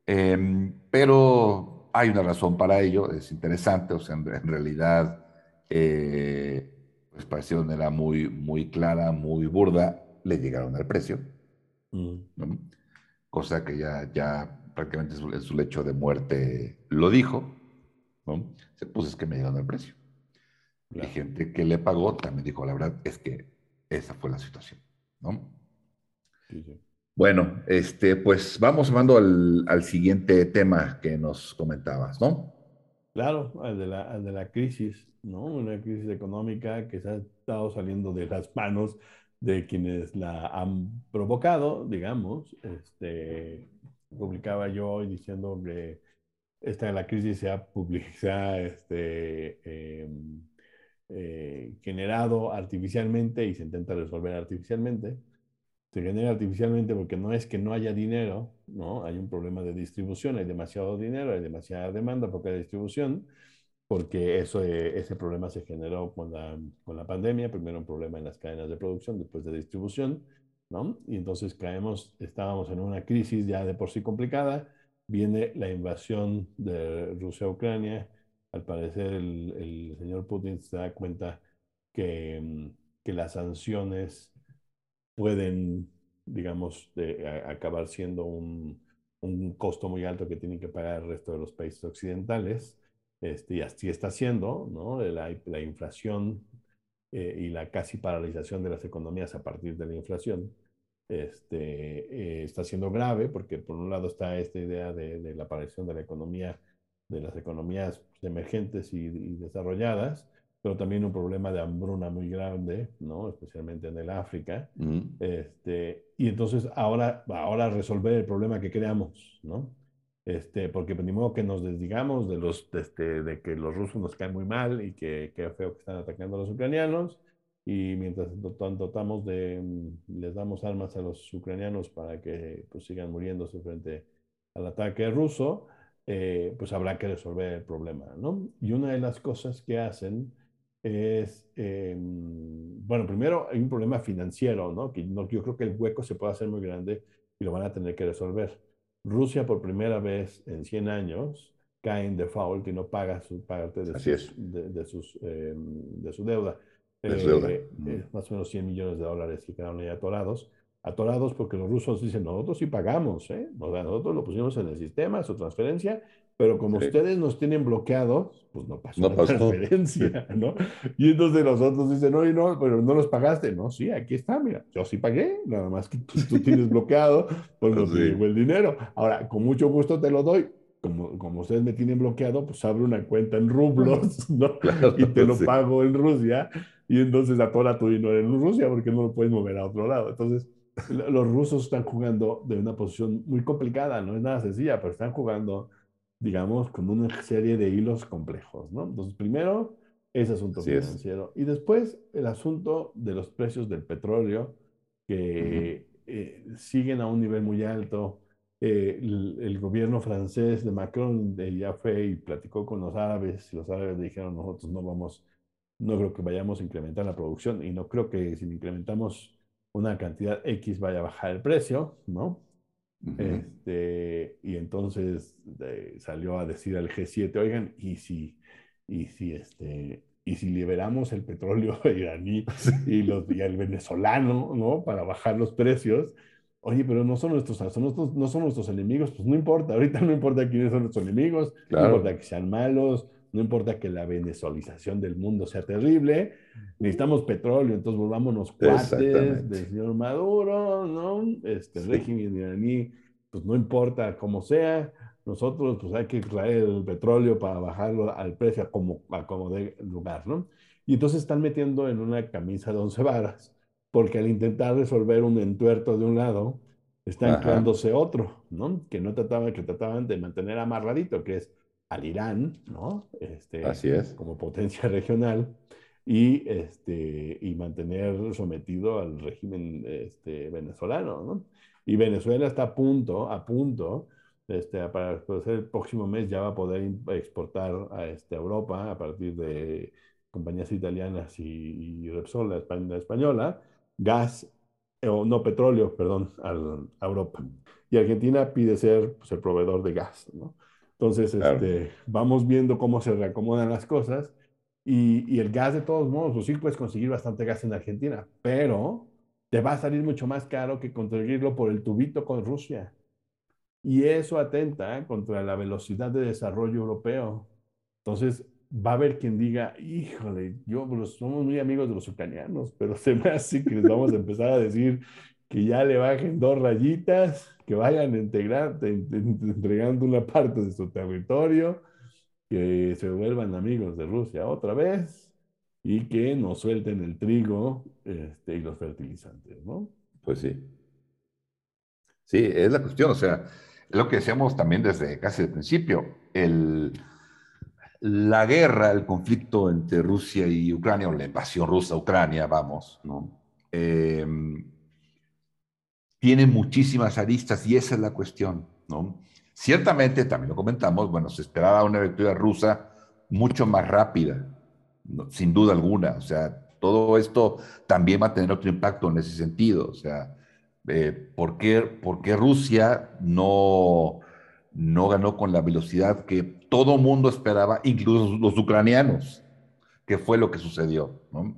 Speaker 2: Em, pero hay una razón para ello, es interesante, o sea, en, realidad, eh, pues manera muy, muy clara, muy burda, le llegaron al precio, mm. cosa que ya, ya prácticamente en su, lecho de muerte lo dijo, ¿no? se puso es que me llegaron al precio. La gente que le pagó también dijo, la verdad es que esa fue la situación, ¿no? Bueno, este, pues vamos mando al, al, siguiente tema que nos comentabas, ¿no?
Speaker 1: Claro, al de, la, de la crisis, ¿no? Una crisis económica que se ha estado saliendo de las manos de quienes la han provocado, digamos. Este, publicaba yo diciendo que esta la crisis se ha, publicado, este, em, eh, generado artificialmente y se intenta resolver artificialmente. Se genera artificialmente porque no es que no haya dinero, ¿no? Hay un problema de distribución, hay demasiado dinero, hay demasiada demanda, poca distribución, porque eso, eh, ese problema se generó con la, con la pandemia, primero un problema en las cadenas de producción, después de distribución, ¿no? Y entonces caemos, estábamos en una crisis ya de por sí complicada, viene la invasión de Rusia a Ucrania, al parecer el, señor Putin se da cuenta que, mm, que las sanciones pueden, digamos, acabar siendo un, un, costo muy alto que tienen que pagar el resto de los países occidentales. Este, y así está siendo, ¿no? La, la inflación eh, y la casi paralización de las economías a partir de la inflación este, eh, está siendo grave porque por un lado está esta idea de, de la aparición de la economía de las economías emergentes y, desarrolladas, pero también un problema de hambruna muy grande, ¿no? especialmente en el África. este, y entonces ahora, ahora resolver el problema que creamos, ¿no? Este, porque ni modo que nos desdigamos de, los, este, de que los rusos nos caen muy mal y que, qué feo que están atacando a los ucranianos, y mientras dotamos de, les damos armas a los ucranianos para que pues, sigan muriéndose frente al ataque ruso, eh, pues habrá que resolver el problema, ¿no? Y una de las cosas que hacen es, em, bueno, primero hay un problema financiero, ¿no? Que no, yo creo que el hueco se puede hacer muy grande y lo van a tener que resolver. Rusia por primera vez en 100 años cae en default y no paga su parte de, sus, de, sus, em, de su deuda. Eh, eh, más o menos 100 millones de dólares que quedaron ahí atorados atorados porque los rusos dicen, nosotros sí pagamos, ¿eh? nosotros lo pusimos en el sistema, su transferencia, pero como ustedes nos tienen bloqueados, pues no pasó la transferencia, ¿no? Y entonces los otros dicen, no, no, pero no los pagaste. No, sí, aquí está, mira, yo sí pagué, nada más que tú, tienes bloqueado, pues no te llegó el dinero. Ahora, con mucho gusto te lo doy, como, como, ustedes me tienen bloqueado, pues abre una cuenta en rublos, ¿no? y te lo pago en Rusia, y entonces atora tu dinero en Rusia porque no lo puedes mover a otro lado. Entonces, los rusos están jugando de una posición muy complicada, no es nada sencilla, pero están jugando, digamos, con una serie de hilos complejos, ¿no? Entonces, primero, ese asunto financiero. Y después, el asunto de los precios del petróleo, que eh, siguen a un nivel muy alto. Eh, el, gobierno francés de Macron ya fue y platicó con los árabes, y los árabes dijeron, nosotros no vamos, no creo que vayamos a incrementar la producción, y no creo que si incrementamos una cantidad X vaya a bajar el precio, ¿no? Este, y entonces salió a decir al G7, oigan, y si, y si, este, y si liberamos el petróleo iraní y, los, y el venezolano, ¿no? Para bajar los precios, oye, pero no son nuestros, son nuestros, no son nuestros enemigos, pues no importa, ahorita no importa quiénes son nuestros enemigos, no importa que sean malos, no importa que la venezuelización del mundo sea terrible, necesitamos petróleo, entonces volvámonos cuates del señor Maduro, ¿no? Este régimen iraní, pues no importa cómo sea, nosotros pues hay que traer el petróleo para bajarlo al precio a como, a como de lugar, ¿no? Y entonces están metiendo en una camisa de once varas, porque al intentar resolver un entuerto de un lado, están creándose otro, ¿no? Que no trataban, que trataban de mantener amarradito, que es al Irán, ¿no? Este,
Speaker 2: Así es.
Speaker 1: Como potencia regional y, este, y mantener sometido al régimen este, venezolano, ¿no? Y Venezuela está a punto, a punto, este, para el próximo mes ya va a poder exportar a este, Europa a partir de compañías italianas y, Repsol, la española, gas, o no petróleo, perdón, a Europa. Y Argentina pide ser pues, el proveedor de gas, ¿no? Entonces, este, vamos viendo cómo se reacomodan las cosas y, y, el gas de todos modos, pues sí puedes conseguir bastante gas en Argentina, pero te va a salir mucho más caro que conseguirlo por el tubito con Rusia. Y eso atenta contra la velocidad de desarrollo europeo. Entonces, va a haber quien diga, híjole, yo pues, somos muy amigos de los ucranianos, pero se me hace que les vamos a empezar a decir que ya le bajen dos rayitas, que vayan a integrar, entregando una parte de su territorio, que se vuelvan amigos de Rusia otra vez y que nos suelten el trigo este, y los fertilizantes, ¿no?
Speaker 2: Pues sí. Sí, es la cuestión, o sea, lo que decíamos también desde casi el principio, el, la guerra, el conflicto entre Rusia y Ucrania, o la invasión rusa a Ucrania, vamos, ¿no? Eh, tiene muchísimas aristas y esa es la cuestión, ¿no? Ciertamente, también lo comentamos, bueno, se esperaba una victoria rusa mucho más rápida, sin duda alguna, o sea, todo esto también va a tener otro impacto en ese sentido, o sea, eh, ¿por, qué, ¿por, qué, Rusia no, no ganó con la velocidad que todo mundo esperaba, incluso los ucranianos? ¿Qué fue lo que sucedió? ¿no?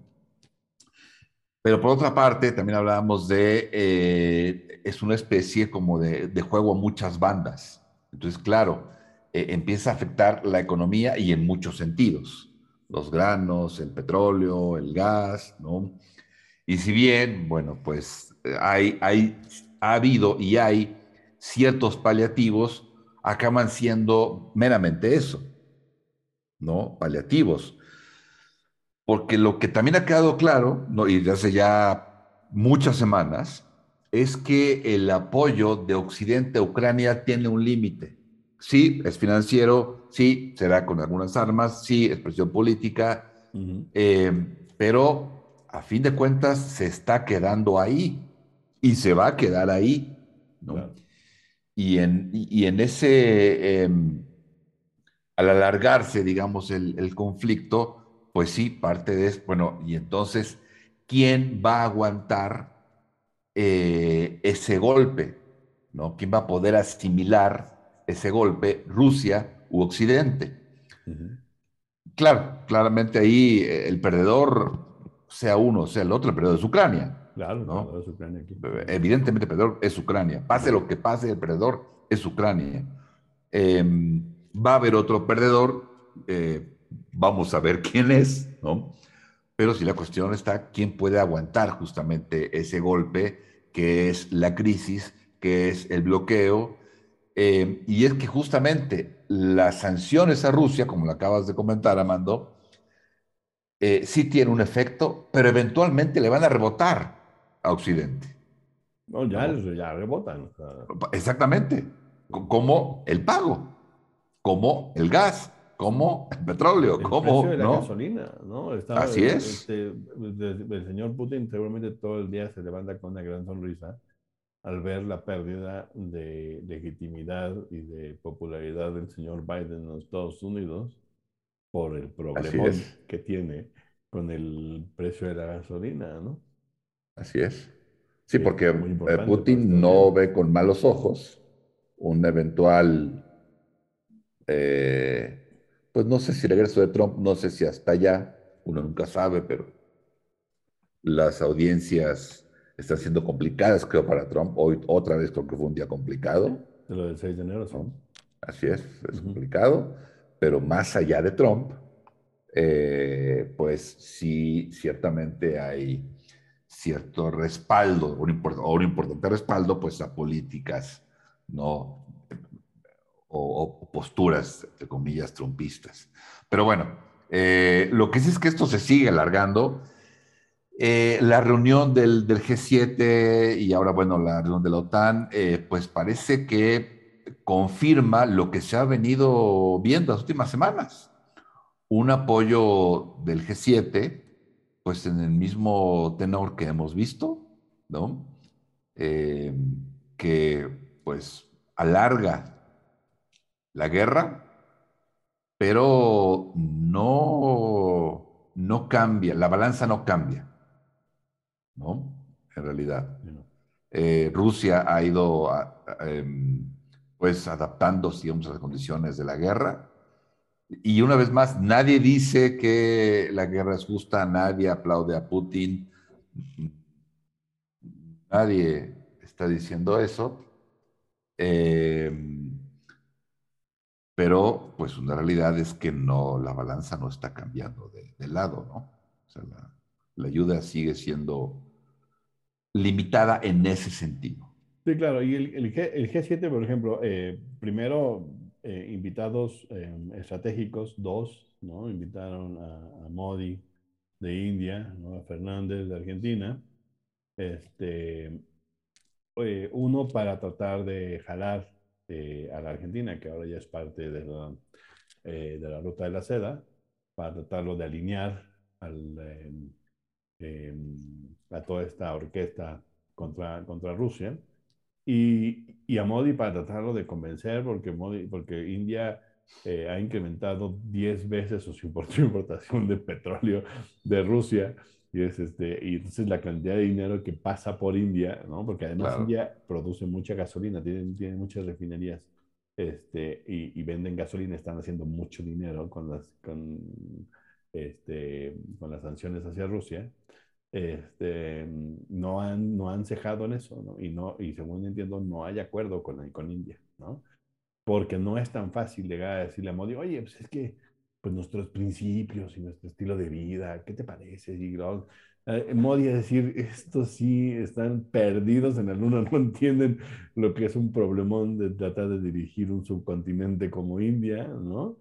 Speaker 2: Pero por otra parte, también hablábamos de, eh, es una especie como de, juego a muchas bandas. Entonces, claro, eh, empieza a afectar la economía y en muchos sentidos. Los granos, el petróleo, el gas, ¿no? Y si bien, bueno, pues hay, hay, ha habido y hay ciertos paliativos, acaban siendo meramente eso, ¿no? Paliativos. Porque lo que también ha quedado claro, ¿no? y desde hace ya muchas semanas, es que el apoyo de Occidente a Ucrania tiene un límite. Sí, es financiero, sí, será con algunas armas, sí, es presión política, eh, pero a fin de cuentas se está quedando ahí y se va a quedar ahí. ¿no? Y, en, y, en, ese, em, al alargarse, digamos, el, el conflicto, pues sí, parte de eso. Bueno, y entonces, ¿quién va a aguantar eh, ese golpe? ¿no? ¿Quién va a poder asimilar ese golpe? ¿Rusia u Occidente? Claro, claramente ahí eh, el perdedor, sea uno, sea el otro, el perdedor es Ucrania.
Speaker 1: Claro, ¿no? es Ucrania aquí.
Speaker 2: Evidentemente el perdedor es Ucrania. Pase lo que pase, el perdedor es Ucrania. Em, va a haber otro perdedor, eh, vamos a ver quién es, ¿no? Pero si la cuestión está, ¿quién puede aguantar justamente ese golpe que es la crisis, que es el bloqueo? Eh, y es que justamente las sanciones a Rusia, como lo acabas de comentar, Amando, eh, sí tienen un efecto, pero eventualmente le van a rebotar a Occidente.
Speaker 1: No, ya, ya rebotan.
Speaker 2: Exactamente, como el pago, como el gas, como el petróleo,
Speaker 1: el
Speaker 2: como
Speaker 1: de la gasolina, ¿no?
Speaker 2: Así es.
Speaker 1: Este, el señor Putin seguramente todo el día se levanta con una gran sonrisa al ver la pérdida de legitimidad y de popularidad del señor Biden en los Estados Unidos por el problema que tiene con el precio de la gasolina, ¿no?
Speaker 2: Así es. Sí, porque eh, Putin no ve con malos ojos un eventual eh, pues no sé si regreso de Trump, no sé si hasta allá, uno nunca sabe, pero las audiencias están siendo complicadas, creo, para Trump. Hoy otra vez creo que fue un día complicado.
Speaker 1: De lo del 6 de enero, sí.
Speaker 2: Así es, es complicado, pero más allá de Trump, eh, pues sí, ciertamente hay cierto respaldo, un o un importante respaldo, pues a políticas, ¿no? O, posturas, entre comillas, trumpistas. Pero bueno, eh, lo que sí es que esto se sigue alargando. Eh, la reunión del, del, G7 y ahora, bueno, la reunión de la OTAN, pues parece que confirma lo que se ha venido viendo las últimas semanas. Un apoyo del G7 pues en el mismo tenor que hemos visto, ¿no? Eh, que pues alarga la guerra, pero no, no cambia, la balanza no cambia, ¿no? En realidad. Eh, Rusia ha ido em, pues adaptándose a las condiciones de la guerra y una vez más, nadie dice que la guerra es justa, nadie aplaude a Putin, nadie está diciendo eso. Em, pero pues una realidad es que no, la balanza no está cambiando de, lado, ¿no? O sea, la, ayuda sigue siendo limitada en ese sentido.
Speaker 1: Sí, claro, y el, G, 7 por ejemplo, eh, primero eh, invitados em, estratégicos, dos, ¿no? Invitaron a, Modi de India, a Fernández de Argentina, este, eh, uno para tratar de jalar eh, a la Argentina, que ahora ya es parte de la, de la ruta de la seda, para tratarlo de alinear al, em, a toda esta orquesta contra, contra Rusia. Y, y, a Modi para tratarlo de convencer, porque, Modi, porque India eh, ha incrementado 10 veces su importación de petróleo de Rusia. Y, es este, y entonces la cantidad de dinero que pasa por India, ¿no? porque además India produce mucha gasolina, tiene, tiene muchas refinerías este, y, y, venden gasolina, están haciendo mucho dinero con las, con, este, con las sanciones hacia Rusia este, no, han, no han cejado en eso, ¿no? Y, no, y según entiendo, no hay acuerdo con, con India, ¿no? Porque no es tan fácil llegar a decirle a Modi, oye, pues es que pues nuestros principios y nuestro estilo de vida, ¿qué te parece? Y eh, Modi a decir, estos sí están perdidos en el mundo, no entienden lo que es un problemón de tratar de dirigir un subcontinente como India, ¿no?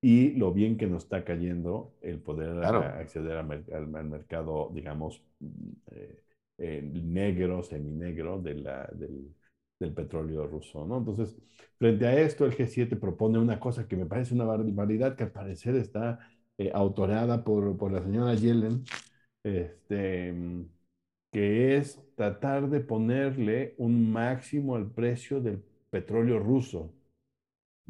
Speaker 1: y lo bien que nos está cayendo el poder acceder al, mercado, digamos, mm, eh, eh, negro, seminegro de la, del, del, petróleo ruso, ¿no? Entonces, frente a esto, el G7 propone una cosa que me parece una barbaridad, que al parecer está eh, autorada por, por, la señora Yellen, este, que es tratar de ponerle un máximo al precio del petróleo ruso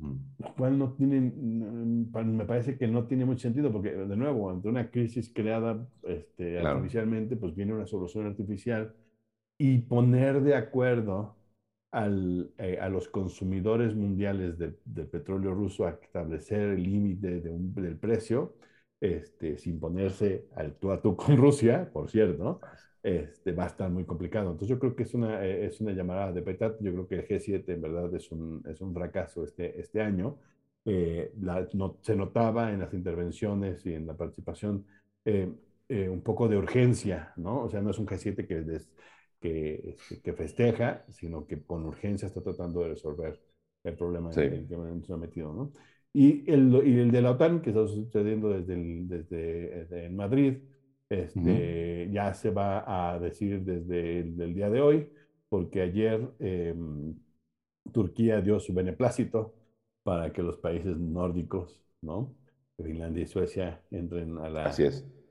Speaker 1: lo cual no tiene, me parece que no tiene mucho sentido, porque de nuevo, ante una crisis creada este, artificialmente, pues viene una solución artificial y poner de acuerdo al, eh, a los consumidores mundiales de, petróleo ruso a establecer el límite de del precio, este, sin ponerse al tú a tú con Rusia, por cierto, este, va a estar muy complicado. Entonces yo creo que es una, eh, es una llamada de petat. Yo creo que el G7 en verdad es un, es un fracaso este, este año. Eh, no, se notaba en las intervenciones y en la participación eh, un poco de urgencia, ¿no? O sea, no es un G7 que, que, este, que, festeja, sino que con urgencia está tratando de resolver el problema en el que hemos metido, ¿no? Y el, y el de la OTAN, que está sucediendo desde, desde en Madrid, este, Ya se va a decir desde el día de hoy, porque ayer em, Turquía dio su beneplácito para que los países nórdicos, ¿no? Finlandia y Suecia entren a la,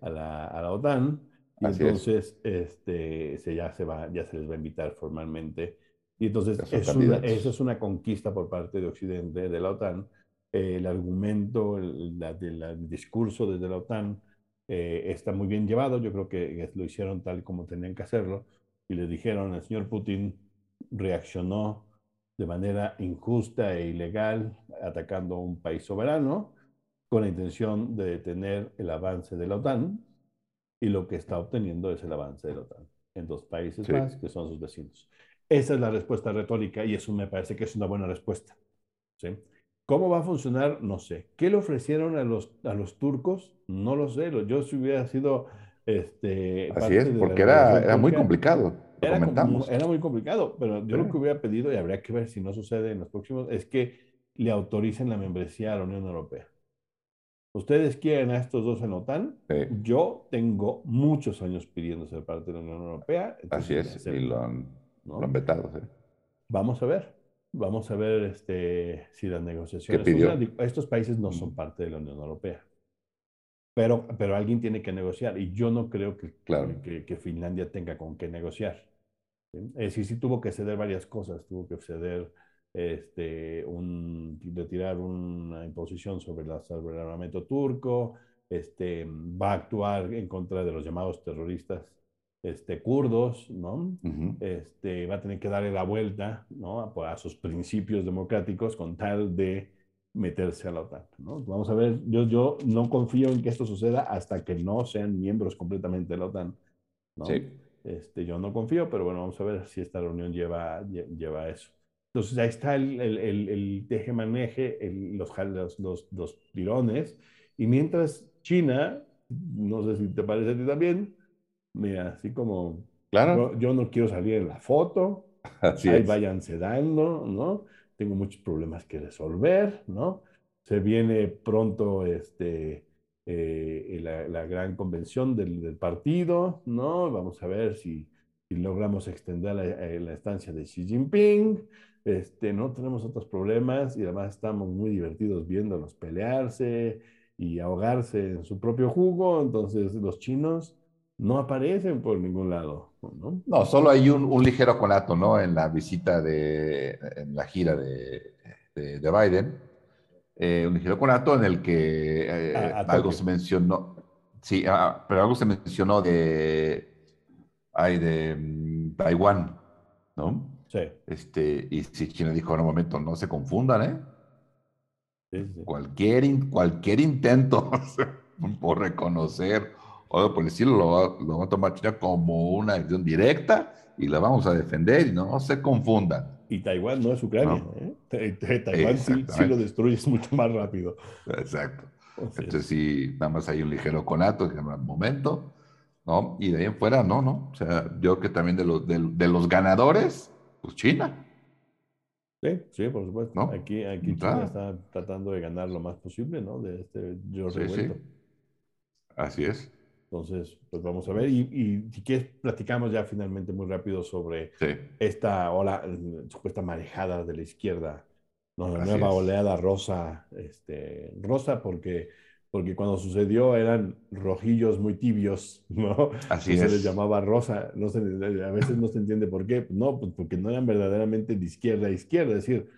Speaker 1: A la, a la OTAN. Y entonces este, se, ya, se va, ya se les va a invitar formalmente. Y entonces es una, eso es una conquista por parte de Occidente, de la OTAN. el argumento, el, el discurso desde la OTAN eh, está muy bien llevado. Yo creo que lo hicieron tal como tenían que hacerlo. Y le dijeron, el señor Putin reaccionó de manera injusta e ilegal atacando a un país soberano. con la intención de detener el avance de la OTAN y lo que está obteniendo es el avance de la OTAN en dos países más que son sus vecinos. Esa es la respuesta retórica y eso me parece que es una buena respuesta. ¿sí? ¿Cómo va a funcionar? No sé. ¿Qué le ofrecieron a los, a los turcos? No lo sé. Yo si hubiera sido... Este,
Speaker 2: Así es, porque era, era muy complicado.
Speaker 1: Era, era, muy complicado, pero yo lo que hubiera pedido, y habría que ver si no sucede en los próximos, es que le autoricen la membresía a la Unión Europea. Ustedes quieren a estos dos en OTAN. Yo tengo muchos años pidiendo ser parte de la Unión Europea.
Speaker 2: Así es, y lo han, lo han vetado.
Speaker 1: Vamos a ver. Vamos a ver este, si las negociaciones... Estos países no son parte de la Unión Europea. Pero, pero alguien tiene que negociar y yo no creo que, que, que, Finlandia tenga con qué negociar. Es decir, sí tuvo que ceder varias cosas. Tuvo que ceder este, un, retirar una imposición sobre, la, sobre el armamento turco, este, va a actuar en contra de los llamados terroristas este, kurdos, ¿no? este, va a tener que darle la vuelta ¿no? a, sus principios democráticos con tal de meterse a la OTAN. ¿no? Vamos a ver, yo, yo no confío en que esto suceda hasta que no sean miembros completamente de la OTAN. ¿no? Sí. Este, yo no confío, pero bueno, vamos a ver si esta reunión lleva, lleva a eso. Entonces ahí está el, el, el, el teje-maneje, los, los, los, los tirones, y mientras China, no sé si te parece a ti también, Mira, así como, claro. yo, no quiero salir en la foto, así ahí váyanse dando, ¿no? Tengo muchos problemas que resolver, ¿no? Se viene pronto este, eh, la, la, gran convención del, del, partido, ¿no? Vamos a ver si, si logramos extender la, eh, la, estancia de Xi Jinping, este, no tenemos otros problemas y además estamos muy divertidos viéndolos pelearse y ahogarse en su propio jugo, entonces los chinos no aparecen por ningún lado. No,
Speaker 2: no solo hay un, ligero conato, ¿no? En la visita de, en la gira de, de, Biden, eh, un ligero conato en el que eh, algo se mencionó, sí, ah, pero algo se mencionó de, ay, de mm, Taiwán, ¿no? Sí. Este, y si China dijo en un momento, no se confundan, ¿eh? Cualquier, cualquier intento por reconocer o por decirlo, lo va, lo va a tomar China como una acción directa y la vamos a defender y no se confundan.
Speaker 1: Y Taiwán no es Ucrania. ¿eh? Taiwán sí, lo destruyes mucho más rápido.
Speaker 2: Exacto. Entonces sí, nada más hay un ligero conato en el momento, ¿no? Y de ahí en fuera, no, no. O sea, yo que también de los, de, los ganadores, pues China.
Speaker 1: Sí, sí, por supuesto. Aquí, aquí China está tratando de ganar lo más posible, ¿no? De este yo sí, sí.
Speaker 2: Así es.
Speaker 1: Entonces, pues vamos a ver. Y, si quieres, platicamos ya finalmente muy rápido sobre esta ola, supuesta marejada de la izquierda, ¿no? la nueva oleada rosa, este, rosa porque, porque cuando sucedió eran rojillos muy tibios, ¿no? Así es. Se les llamaba rosa, no se, a veces no se entiende por qué, no, pues porque no eran verdaderamente de izquierda a izquierda, es decir,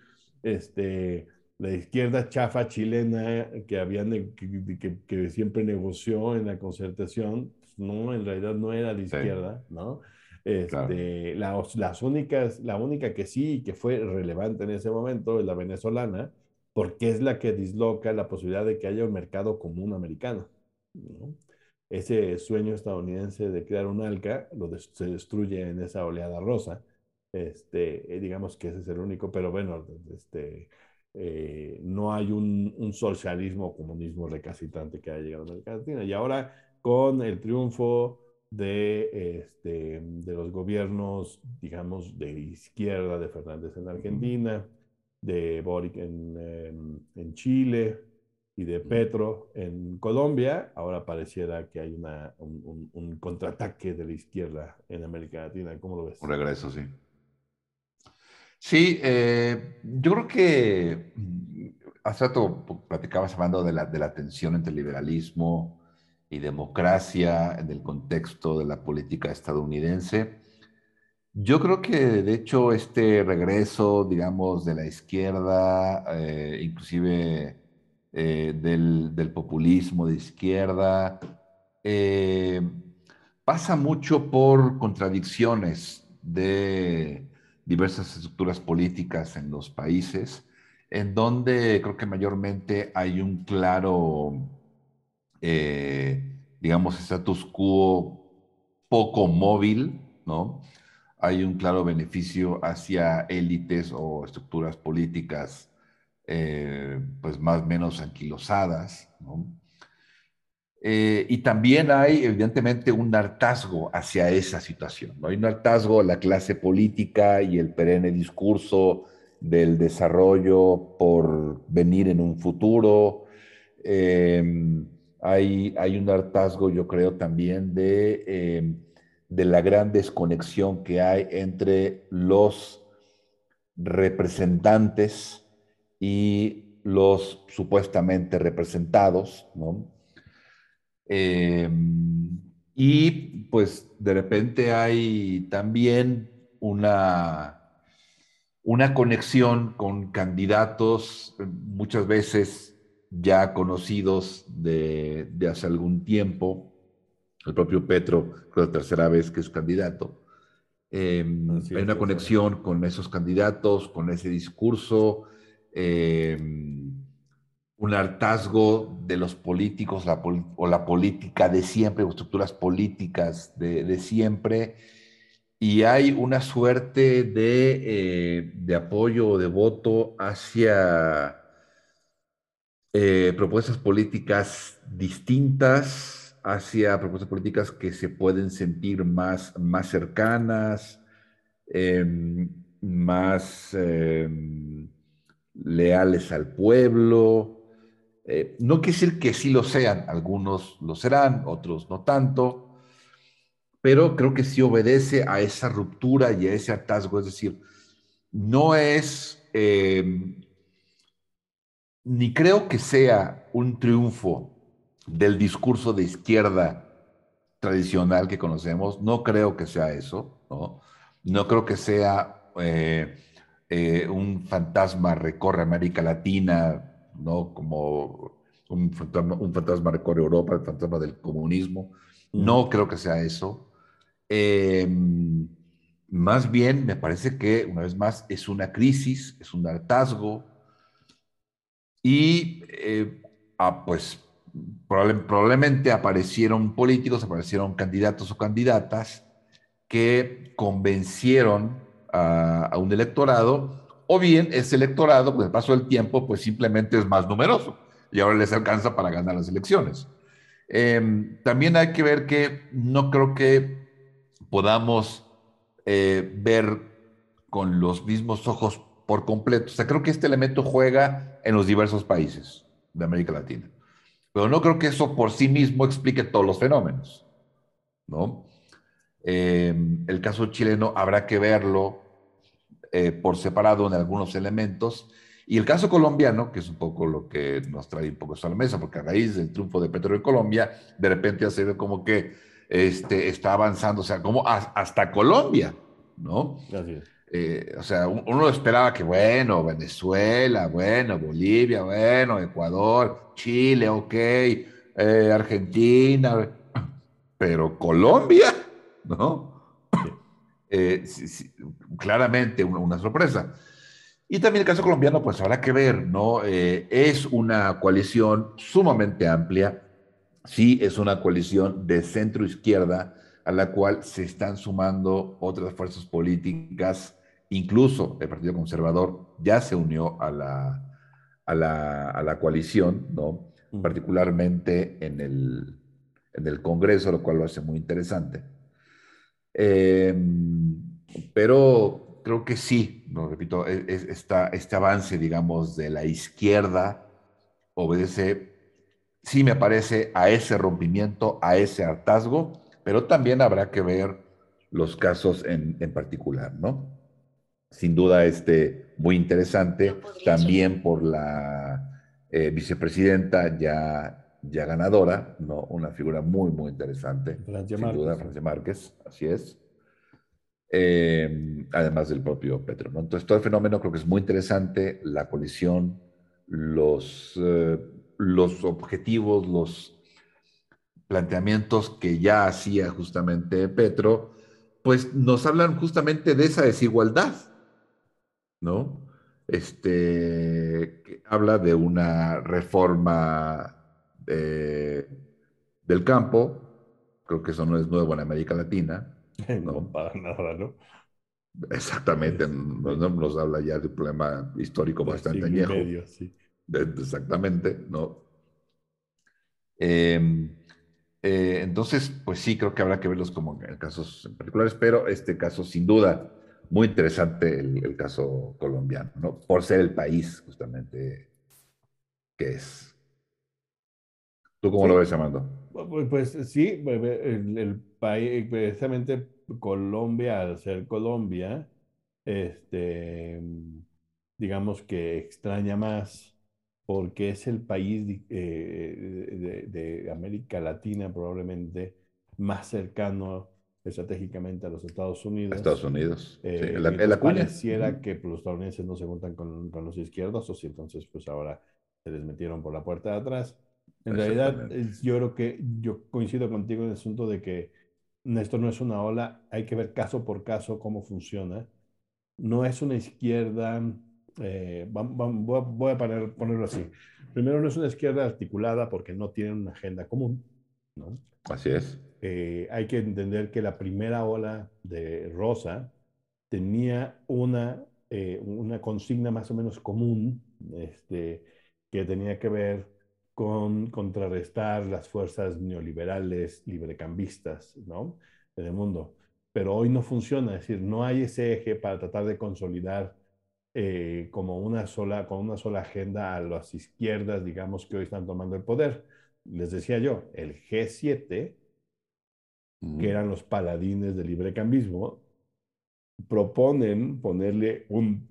Speaker 1: este la izquierda chafa chilena que, habían, que, que, siempre negoció en la concertación, pues, no, en realidad no era de izquierda, ¿no? Este, las únicas, la única que sí que fue relevante en ese momento es la venezolana, porque es la que disloca la posibilidad de que haya un mercado común americano. ¿no? Ese sueño estadounidense de crear un ALCA lo se destruye en esa oleada rosa. Este, eh, digamos que ese es el único, pero bueno, este, eh, no hay un, socialismo o comunismo recalcitrante que haya llegado a América Latina. Y ahora con el triunfo de, este, de los gobiernos, digamos, de izquierda de Fernández en Argentina, de Boric en, em, en Chile y de Petro en Colombia, ahora pareciera que hay una, un, un contraataque de la izquierda en América Latina. ¿Cómo lo ves?
Speaker 2: Un regreso, sí. Sí, eh, yo creo que mm, hace rato platicabas hablando de la, de la tensión entre liberalismo y democracia en el contexto de la política estadounidense. Yo creo que de hecho este regreso, digamos, de la izquierda, eh, inclusive eh, del, populismo de izquierda, pasa mucho por contradicciones de diversas estructuras políticas en los países en donde creo que mayormente hay un claro, eh, digamos, status quo poco móvil, ¿no? Hay un claro beneficio hacia élites o estructuras políticas, eh, pues más o menos anquilosadas. Eh, y también hay, evidentemente, un hartazgo hacia esa situación. ¿no? Hay un hartazgo a la clase política y el perenne discurso del desarrollo por venir en un futuro. Em, hay, hay, un hartazgo, yo creo, también de, em, de la gran desconexión que hay entre los representantes y los supuestamente representados, ¿no? Em, y pues de repente hay también una, una conexión con candidatos muchas veces ya conocidos de, hace algún tiempo. El propio Petro, fue la tercera vez que es candidato. Em, hay una conexión con esos candidatos, con ese discurso. Eh, un hartazgo de los políticos o la política de siempre, o estructuras políticas de, siempre, y hay una suerte de, eh, de apoyo o de voto hacia eh, propuestas políticas distintas, hacia propuestas políticas que se pueden sentir más, más cercanas, em, más em, leales al pueblo, eh, no quiere decir que sí lo sean, algunos lo serán, otros no tanto, pero creo que sí obedece a esa ruptura y a ese hartazgo, es decir, no es, eh, ni creo que sea un triunfo del discurso de izquierda tradicional que conocemos, no creo que sea eso, ¿no? No creo que sea eh, un fantasma recorre América Latina ¿no? Como un fantasma, un fantasma recorre Europa, el fantasma del comunismo. No creo que sea eso. Em, más bien, me parece que, una vez más, es una crisis, es un hartazgo. Y, eh, ah, pues, probablemente aparecieron políticos, aparecieron candidatos o candidatas que convencieron a un electorado o bien ese electorado, con el paso del tiempo, pues simplemente es más numeroso y ahora les alcanza para ganar las elecciones. Em, también hay que ver que no creo que podamos eh, ver con los mismos ojos por completo. O sea, creo que este elemento juega en los diversos países de América Latina. Pero no creo que eso por sí mismo explique todos los fenómenos, ¿no? Em, el caso chileno habrá que verlo eh, por separado en algunos elementos. Y el caso colombiano, que es un poco lo que nos trae un poco a la mesa, porque a raíz del triunfo de Petro en Colombia, de repente ha sido como que este, está avanzando, o sea, como hasta Colombia, ¿no? Eh, o sea, uno esperaba que, bueno, Venezuela, bueno, Bolivia, bueno, Ecuador, Chile, ok, eh, Argentina, pero Colombia, ¿no? Eh, claramente una, sorpresa. Y también el caso colombiano, pues habrá que ver, ¿no? Es una coalición sumamente amplia, sí es una coalición de centro izquierda a la cual se están sumando otras fuerzas políticas, incluso el Partido Conservador ya se unió a la, a la, a la coalición, ¿no? Mm. Particularmente en el, en el Congreso, lo cual lo hace muy interesante. Em, pero creo que sí, repito, e, este avance, digamos, de la izquierda obedece, sí me parece, a ese rompimiento, a ese hartazgo, pero también habrá que ver los casos en, particular, ¿no? Sin duda, este muy interesante, también por la eh, vicepresidenta ya ya ganadora, ¿no? Una figura muy, muy interesante. Francia sin duda, Francia Márquez, así es. Eh, además del propio Petro. ¿no? Entonces, todo el fenómeno creo que es muy interesante, la colisión, los, eh, los objetivos, los planteamientos que ya hacía justamente Petro, pues nos hablan justamente de esa desigualdad, ¿no? este, que habla de una reforma eh, del campo, creo que eso no es nuevo en América Latina.
Speaker 1: No, para nada, ¿no?
Speaker 2: Exactamente, nos, nos, habla ya de un problema histórico bastante añejo. Medio, sí. Exactamente, ¿no? Eh, eh, entonces, pues sí, creo que habrá que verlos como en casos en particulares, pero este caso, sin duda, muy interesante el, caso colombiano, ¿no? Por ser el país justamente que es. ¿Tú cómo lo ves, Amando?
Speaker 1: Pues, pues sí, el, el, país, precisamente Colombia, al ser Colombia, este, digamos que extraña más porque es el país eh, de, América Latina probablemente más cercano estratégicamente a los Estados Unidos.
Speaker 2: Estados Unidos.
Speaker 1: Eh, sí, la, Pareciera que los estadounidenses no se juntan con, con, los izquierdos, o si entonces pues ahora se les metieron por la puerta de atrás. En realidad, yo creo que yo coincido contigo en el asunto de que esto no es una ola, hay que ver caso por caso cómo funciona. No es una izquierda eh, voy a ponerlo así. Primero, no es una izquierda articulada porque no tienen una agenda común.
Speaker 2: Así es.
Speaker 1: Eh, hay que entender que la primera ola de Rosa tenía una, eh, una consigna más o menos común este, que tenía que ver con contrarrestar las fuerzas neoliberales, librecambistas ¿no? en el mundo. Pero hoy no funciona, es decir, no hay ese eje para tratar de consolidar eh, como una sola, con una sola agenda a las izquierdas, digamos, que hoy están tomando el poder. Les decía yo, el G7, que eran los paladines del librecambismo, proponen ponerle un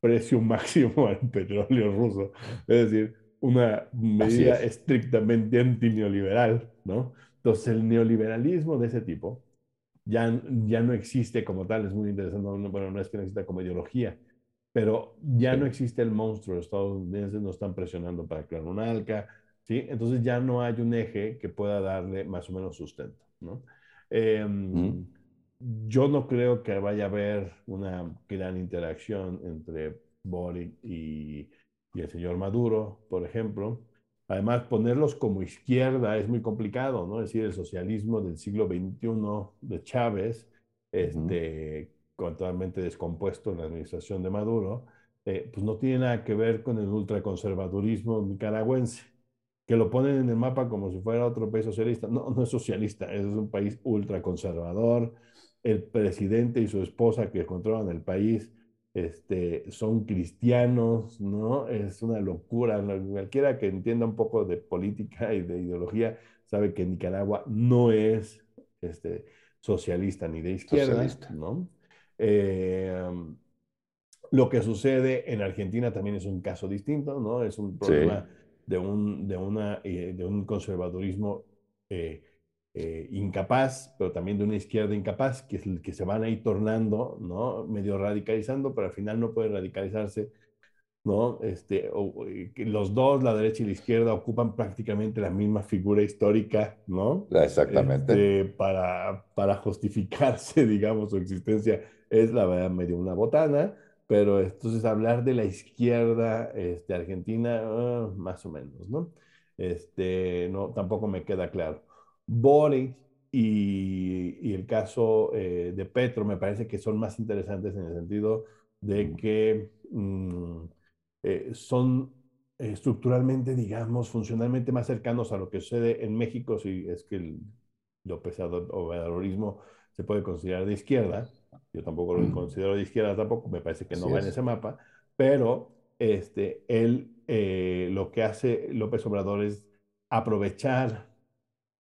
Speaker 1: precio máximo al petróleo ruso. Es decir, una medida estrictamente antineoliberal, ¿no? Entonces, el neoliberalismo de ese tipo ya, ya no existe como tal, es muy interesante, bueno, no es que no exista como ideología, pero ya no existe el monstruo, los estadounidenses no están presionando para crear un ALCA, ¿sí? Entonces ya no hay un eje que pueda darle más o menos sustento, ¿no? Em, yo no creo que vaya a haber una gran interacción entre Boric y, y el señor Maduro, por ejemplo. Además, ponerlos como izquierda es muy complicado, ¿no? Es decir, el socialismo del siglo XXI de Chávez, este, totalmente descompuesto en la administración de Maduro, eh, pues no tiene nada que ver con el ultraconservadurismo nicaragüense, que lo ponen en el mapa como si fuera otro país socialista. No, no es socialista, es un país ultraconservador. El presidente y su esposa que controlan el país este, son cristianos, ¿no? Es una locura. Cualquiera que entienda un poco de política y de ideología sabe que Nicaragua no es este, socialista ni de izquierda, ¿no? Eh, lo que sucede en Argentina también es un caso distinto, ¿no? Es un problema de, un, de, una, eh, de un conservadurismo eh, incapaz, pero también de una izquierda incapaz, que, es que se van a ir tornando, ¿no? Medio radicalizando, pero al final no puede radicalizarse ¿no? Este, los dos, la derecha y la izquierda, ocupan prácticamente la misma figura histórica, ¿no?
Speaker 2: Exactamente.
Speaker 1: Este, para, para justificarse, digamos, su existencia es la verdad medio una botana, pero entonces hablar de la izquierda este, argentina, ah, más o menos, ¿no? Este, no, tampoco me queda claro. Boris y, y el caso eh, de Petro me parece que son más interesantes en el sentido de que... Mm, eh, son estructuralmente, digamos, funcionalmente más cercanos a lo que sucede en México, si es que el López Obradorismo se puede considerar de izquierda. Yo tampoco lo considero de izquierda tampoco, me parece que no va en ese mapa, pero este, él eh, lo que hace López Obrador es aprovechar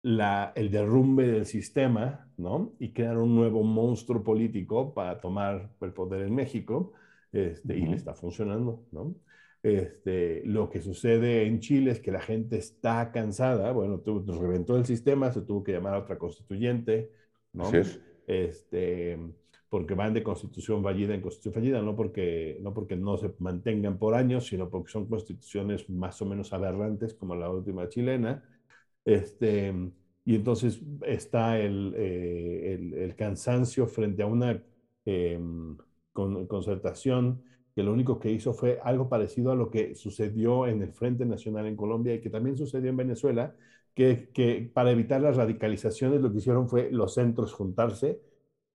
Speaker 1: la, el derrumbe del sistema, ¿no? Y crear un nuevo monstruo político para tomar el poder en México, este, y le está funcionando, ¿no? Este, lo que sucede en Chile es que la gente está cansada, bueno, nos reventó el sistema, se tuvo que llamar a otra constituyente, ¿no? Este, porque van de constitución fallida en constitución fallida, no porque, no porque no se mantengan por años, sino porque son constituciones más o menos aberrantes, como la última chilena. Este, y entonces está el, eh, el, cansancio frente a una em, concertación que lo único que hizo fue algo parecido a lo que sucedió en el Frente Nacional en Colombia y que también sucedió en Venezuela, que, que para evitar las radicalizaciones lo que hicieron fue los centros juntarse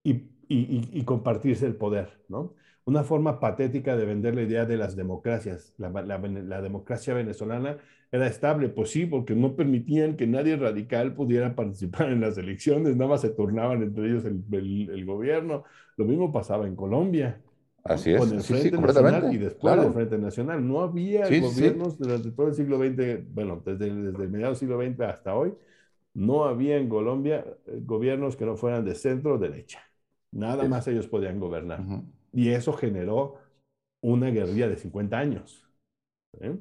Speaker 1: y, y, y compartirse el poder, ¿no? Una forma patética de vender la idea de las democracias. La, la, la, democracia venezolana era estable, pues sí, porque no permitían que nadie radical pudiera participar en las elecciones, nada más se turnaban entre ellos el, el, el gobierno. Lo mismo pasaba en Colombia.
Speaker 2: Así es.
Speaker 1: Con el Frente
Speaker 2: sí, sí,
Speaker 1: Nacional y después claro. del Frente Nacional. No había sí, gobiernos durante todo el siglo XX, bueno, desde, desde el mediados del siglo XX hasta hoy, no había en Colombia eh, gobiernos que no fueran de centro o derecha. Nada más ellos podían gobernar. Uh -huh. Y eso generó una guerrilla de 50 años. ¿eh?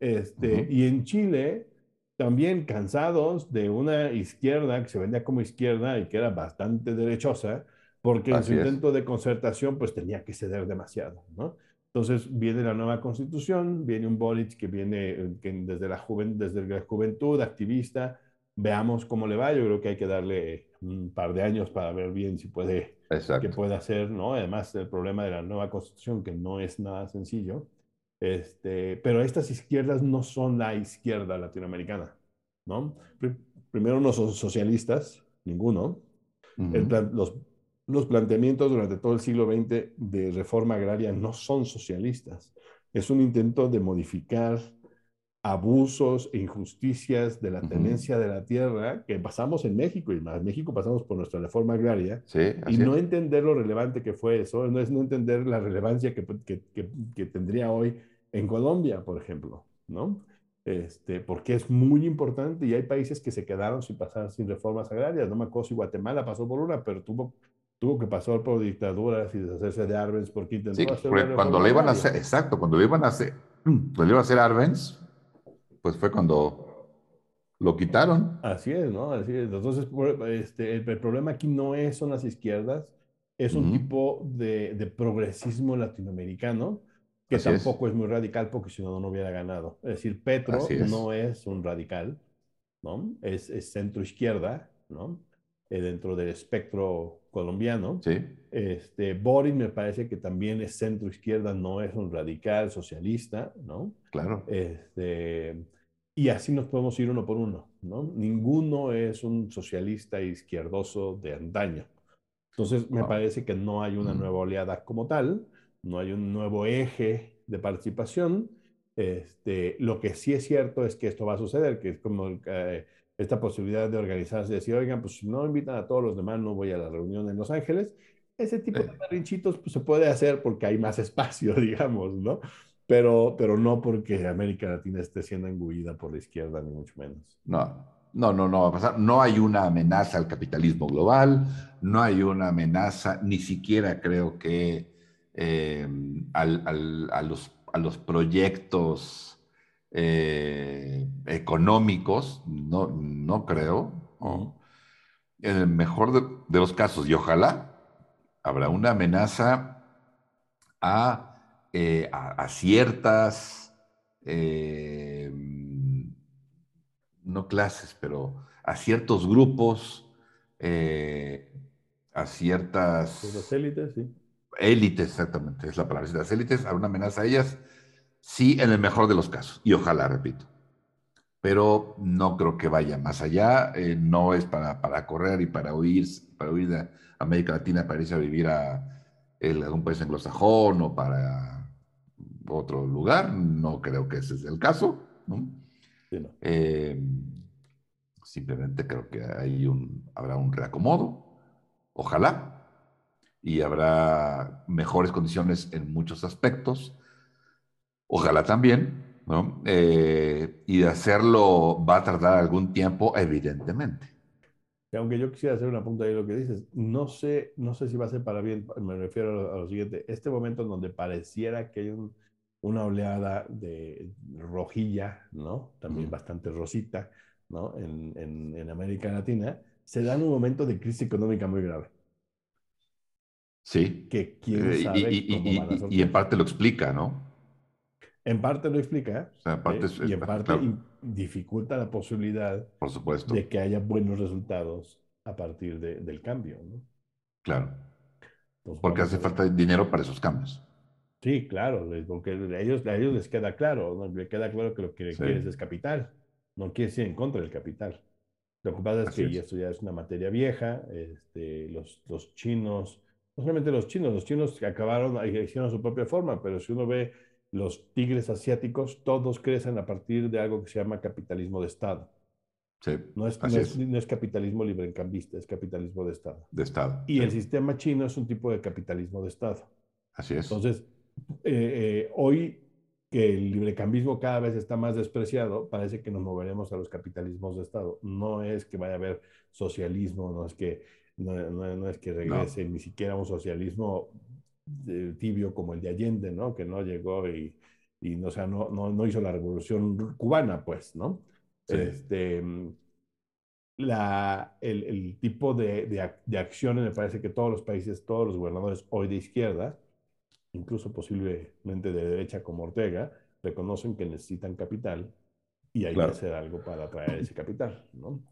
Speaker 1: Este, uh -huh. Y en Chile, también cansados de una izquierda que se vendía como izquierda y que era bastante derechosa, porque Así en su intento es. de concertación pues tenía que ceder demasiado, ¿no? Entonces viene la nueva constitución, viene un Boric que viene eh, que desde, la juven, desde la juventud, activista, veamos cómo le va, yo creo que hay que darle un par de años para ver bien si puede, qué puede hacer, ¿no? Además el problema de la nueva constitución, que no es nada sencillo, este, pero estas izquierdas no son la izquierda latinoamericana, ¿no? Primero no son socialistas, ninguno. Uh -huh. el los los planteamientos durante todo el siglo XX de reforma agraria no son socialistas. Es un intento de modificar abusos e injusticias de la tenencia uh -huh. de la tierra que pasamos en México y más México pasamos por nuestra reforma agraria
Speaker 2: sí,
Speaker 1: y no entender lo relevante que fue eso, no es no entender la relevancia que, que, que, que tendría hoy en Colombia, por ejemplo, ¿no? Este, porque es muy importante y hay países que se quedaron sin pasar sin reformas agrarias. No me acuerdo si Guatemala pasó por una, pero tuvo tuvo que pasar por dictaduras y deshacerse de Arbenz porque intentó
Speaker 2: sí,
Speaker 1: hacer
Speaker 2: cuando le iban a hacer, exacto, cuando le iban a hacer, cuando le iban a hacer Arbenz, pues fue cuando lo quitaron.
Speaker 1: Así es, ¿no? Así es. Entonces, este, el, el problema aquí no es, son las izquierdas, es un uh -huh. tipo de, de, progresismo latinoamericano que Así tampoco es. es. muy radical porque si no, no hubiera ganado. Es decir, Petro es. no es un radical, ¿no? Es, es centro izquierda, ¿no? Eh, dentro del espectro colombiano.
Speaker 2: Sí.
Speaker 1: Este, Boris me parece que también es centro izquierda, no es un radical socialista, ¿no?
Speaker 2: Claro.
Speaker 1: Este, y así nos podemos ir uno por uno, ¿no? Ninguno es un socialista izquierdoso de antaño. Entonces, me parece que no hay una nueva oleada como tal, no hay un nuevo eje de participación. Este, lo que sí es cierto es que esto va a suceder, que es como eh, esta posibilidad de organizarse y decir, oigan, pues si no invitan a todos los demás, no voy a la reunión en Los Ángeles. Ese tipo de berrinchitos pues, se puede hacer porque hay más espacio, digamos, ¿no? Pero, pero no porque América Latina esté siendo engullida por la izquierda, ni mucho menos.
Speaker 2: No, no, no, no va a pasar. No hay una amenaza al capitalismo global, no hay una amenaza, ni siquiera creo que eh, al, al, a, los, a los proyectos eh, económicos, no, no creo. ¿no? En el mejor de, de, los casos, y ojalá, habrá una amenaza a, eh, a, a ciertas, eh, no clases, pero a ciertos grupos, eh, a ciertas...
Speaker 1: Las élites, sí.
Speaker 2: Élites, exactamente, es la palabra. Las élites, habrá una amenaza a ellas Sí, en el mejor de los casos. Y ojalá, repito. Pero no creo que vaya más allá. No es para, para, correr y para huir, para huir de América Latina para irse a vivir a, a un país anglosajón o para otro lugar. No creo que ese sea el caso. ¿no? Sí, no. Eh, simplemente creo que hay un, habrá un reacomodo. Ojalá. Y habrá mejores condiciones en muchos aspectos Ojalá también, ¿no? Eh, y de hacerlo va a tardar algún tiempo, evidentemente.
Speaker 1: Aunque yo quisiera hacer una punta de lo que dices, no sé, no sé si va a ser para bien, me refiero a lo, a lo siguiente, este momento en donde pareciera que hay un, una oleada de rojilla, ¿no? También bastante rosita, ¿no? En, en, en, América Latina, se da en un momento de crisis económica muy grave.
Speaker 2: Sí.
Speaker 1: Que quién sabe
Speaker 2: y, y, y, y en parte lo explica, ¿no?
Speaker 1: En parte lo explica
Speaker 2: o sea, parte
Speaker 1: ¿eh? es, y en parte claro. dificulta la posibilidad
Speaker 2: Por supuesto.
Speaker 1: de que haya buenos resultados a partir de, del cambio. ¿no?
Speaker 2: Claro. Entonces, Porque hace falta dinero para esos cambios.
Speaker 1: Sí, claro, porque a ellos, a ellos les queda claro, ¿no? les queda claro que lo que quieres es capital, no quieres ir en contra del capital. Lo que pasa es que esto ya es una materia vieja, este, los, los chinos, no solamente los chinos, los chinos acabaron, hicieron su propia forma, pero si uno ve los tigres asiáticos, todos crecen a partir de algo que se llama capitalismo de Estado.
Speaker 2: Sí,
Speaker 1: no, es, no es, no, es, capitalismo librecambista, es capitalismo de Estado.
Speaker 2: De Estado.
Speaker 1: Y sí. el sistema chino es un tipo de capitalismo de Estado.
Speaker 2: Así es.
Speaker 1: Entonces, eh, eh, hoy que el librecambismo cada vez está más despreciado, parece que nos moveremos a los capitalismos de Estado. No es que vaya a haber socialismo, no es que, no, no, no es que regrese ni siquiera un socialismo tibio como el de Allende, ¿no? Que no llegó y, y o sea, no, no, no hizo la revolución cubana, pues, ¿no? Sí. Este, la, el, el tipo de, de, de, acciones, me parece que todos los países, todos los gobernadores hoy de izquierda, incluso posiblemente de derecha como Ortega, reconocen que necesitan capital y hay claro. que hacer algo para atraer ese capital, ¿no?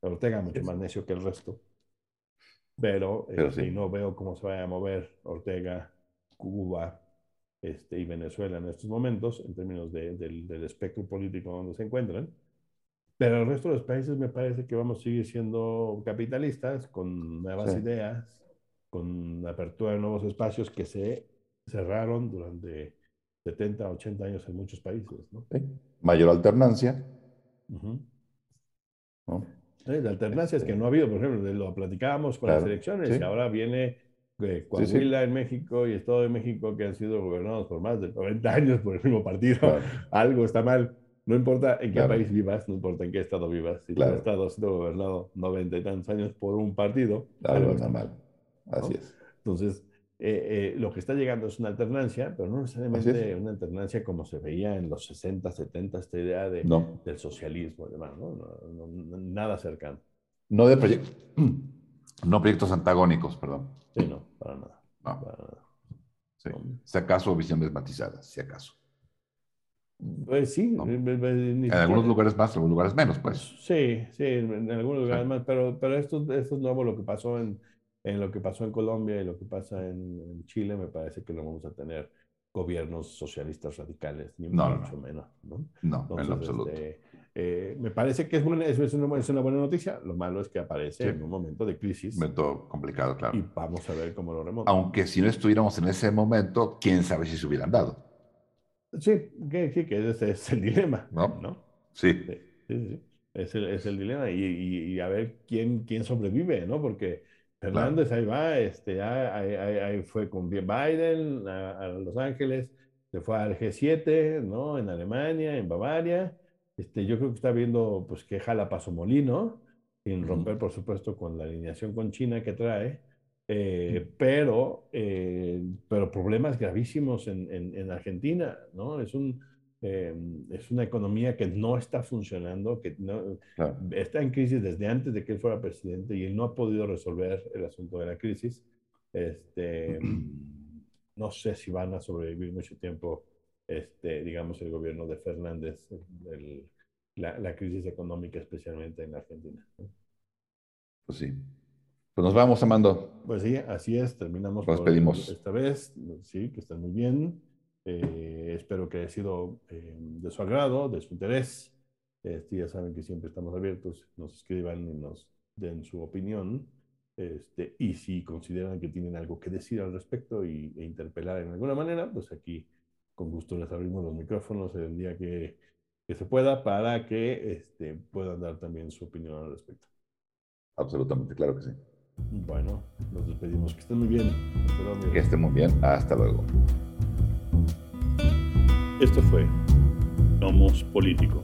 Speaker 1: Ortega mucho más necio que el resto, pero, pero este, sí. no veo cómo se vaya a mover Ortega, Cuba este, y Venezuela en estos momentos, en términos de, del, del espectro político donde se encuentran. Pero el resto de los países me parece que vamos a seguir siendo capitalistas, con nuevas sí. ideas, con apertura de nuevos espacios que se cerraron durante 70, 80 años en muchos países. ¿no?
Speaker 2: Sí. Mayor alternancia.
Speaker 1: Uh -huh. ¿No? Sí, la alternancia es que no ha habido, por ejemplo, lo platicábamos con claro. las elecciones sí. y ahora viene eh, Coahuila sí, en México y Estado de México que han sido gobernados por más de 90 años por el mismo partido. Claro. Algo está mal. No importa en qué claro. país vivas, no importa en qué estado vivas, si tu estado ha sido gobernado 90 y tantos años por un partido,
Speaker 2: algo está mal. Así ¿no? es.
Speaker 1: Entonces, eh, eh, lo que está llegando es una alternancia, pero no necesariamente una alternancia como se veía en los 60, 70, esta idea de,
Speaker 2: no.
Speaker 1: del socialismo ¿no? No, no, nada cercano.
Speaker 2: No de proyectos, no proyectos antagónicos, perdón.
Speaker 1: Sí, no, para nada. Para nada.
Speaker 2: Sí. Si acaso visiones matizadas, si acaso.
Speaker 1: Pues sí.
Speaker 2: En algunos lugares más, en algunos lugares menos, pues.
Speaker 1: Sí, sí, en, algunos lugares más, pero, pero esto, esto es nuevo lo que pasó en, en lo que pasó en Colombia y lo que pasa en, en, Chile, me parece que no vamos a tener gobiernos socialistas radicales, ni
Speaker 2: no,
Speaker 1: mucho
Speaker 2: no.
Speaker 1: menos. No,
Speaker 2: no Entonces, en absoluto.
Speaker 1: Este, eh, me parece que es una, es, una, es una buena noticia. Lo malo es que aparece
Speaker 2: Sí.
Speaker 1: en un momento de crisis
Speaker 2: Momento complicado, claro.
Speaker 1: y vamos a ver cómo lo remonta.
Speaker 2: Aunque si no estuviéramos en ese momento, quién sabe si se hubieran dado.
Speaker 1: Sí, que, sí, que ese es el dilema.
Speaker 2: ¿No?
Speaker 1: ¿no?
Speaker 2: Sí.
Speaker 1: Sí, sí, sí. Es, el, es el dilema y, y, y a ver quién, quién sobrevive, ¿no? Porque Fernández ahí va, este, ahí, ahí, ahí, fue con Biden a, a, Los Ángeles, se fue al G7, ¿no? En Alemania, en Bavaria. Este, yo creo que está viendo, pues, que jala paso molino, sin romper, por supuesto, con la alineación con China que trae, eh, pero, eh, pero problemas gravísimos en, en, en, Argentina, ¿no? Es un, eh, es una economía que no está funcionando, que no, claro. está en crisis desde antes de que él fuera presidente y él no ha podido resolver el asunto de la crisis. Este, no sé si van a sobrevivir mucho tiempo, este, digamos, el gobierno de Fernández, el, la, la, crisis económica, especialmente en Argentina.
Speaker 2: Pues sí. Pues nos vamos, Amando.
Speaker 1: Pues sí, así es, terminamos
Speaker 2: nos pedimos.
Speaker 1: esta vez. Sí, que estén muy bien. Eh, espero que haya sido eh, de su agrado, de su interés. Este, ya saben que siempre estamos abiertos, nos escriban y nos den su opinión. Este, y si consideran que tienen algo que decir al respecto y, e interpelar en alguna manera, pues aquí con gusto les abrimos los micrófonos el día que, que se pueda para que este, puedan dar también su opinión al respecto.
Speaker 2: Absolutamente, claro que sí.
Speaker 1: Bueno, nos despedimos. Que estén muy bien.
Speaker 2: Luego, que estén muy bien. Hasta luego.
Speaker 1: Esto fue Somos Político.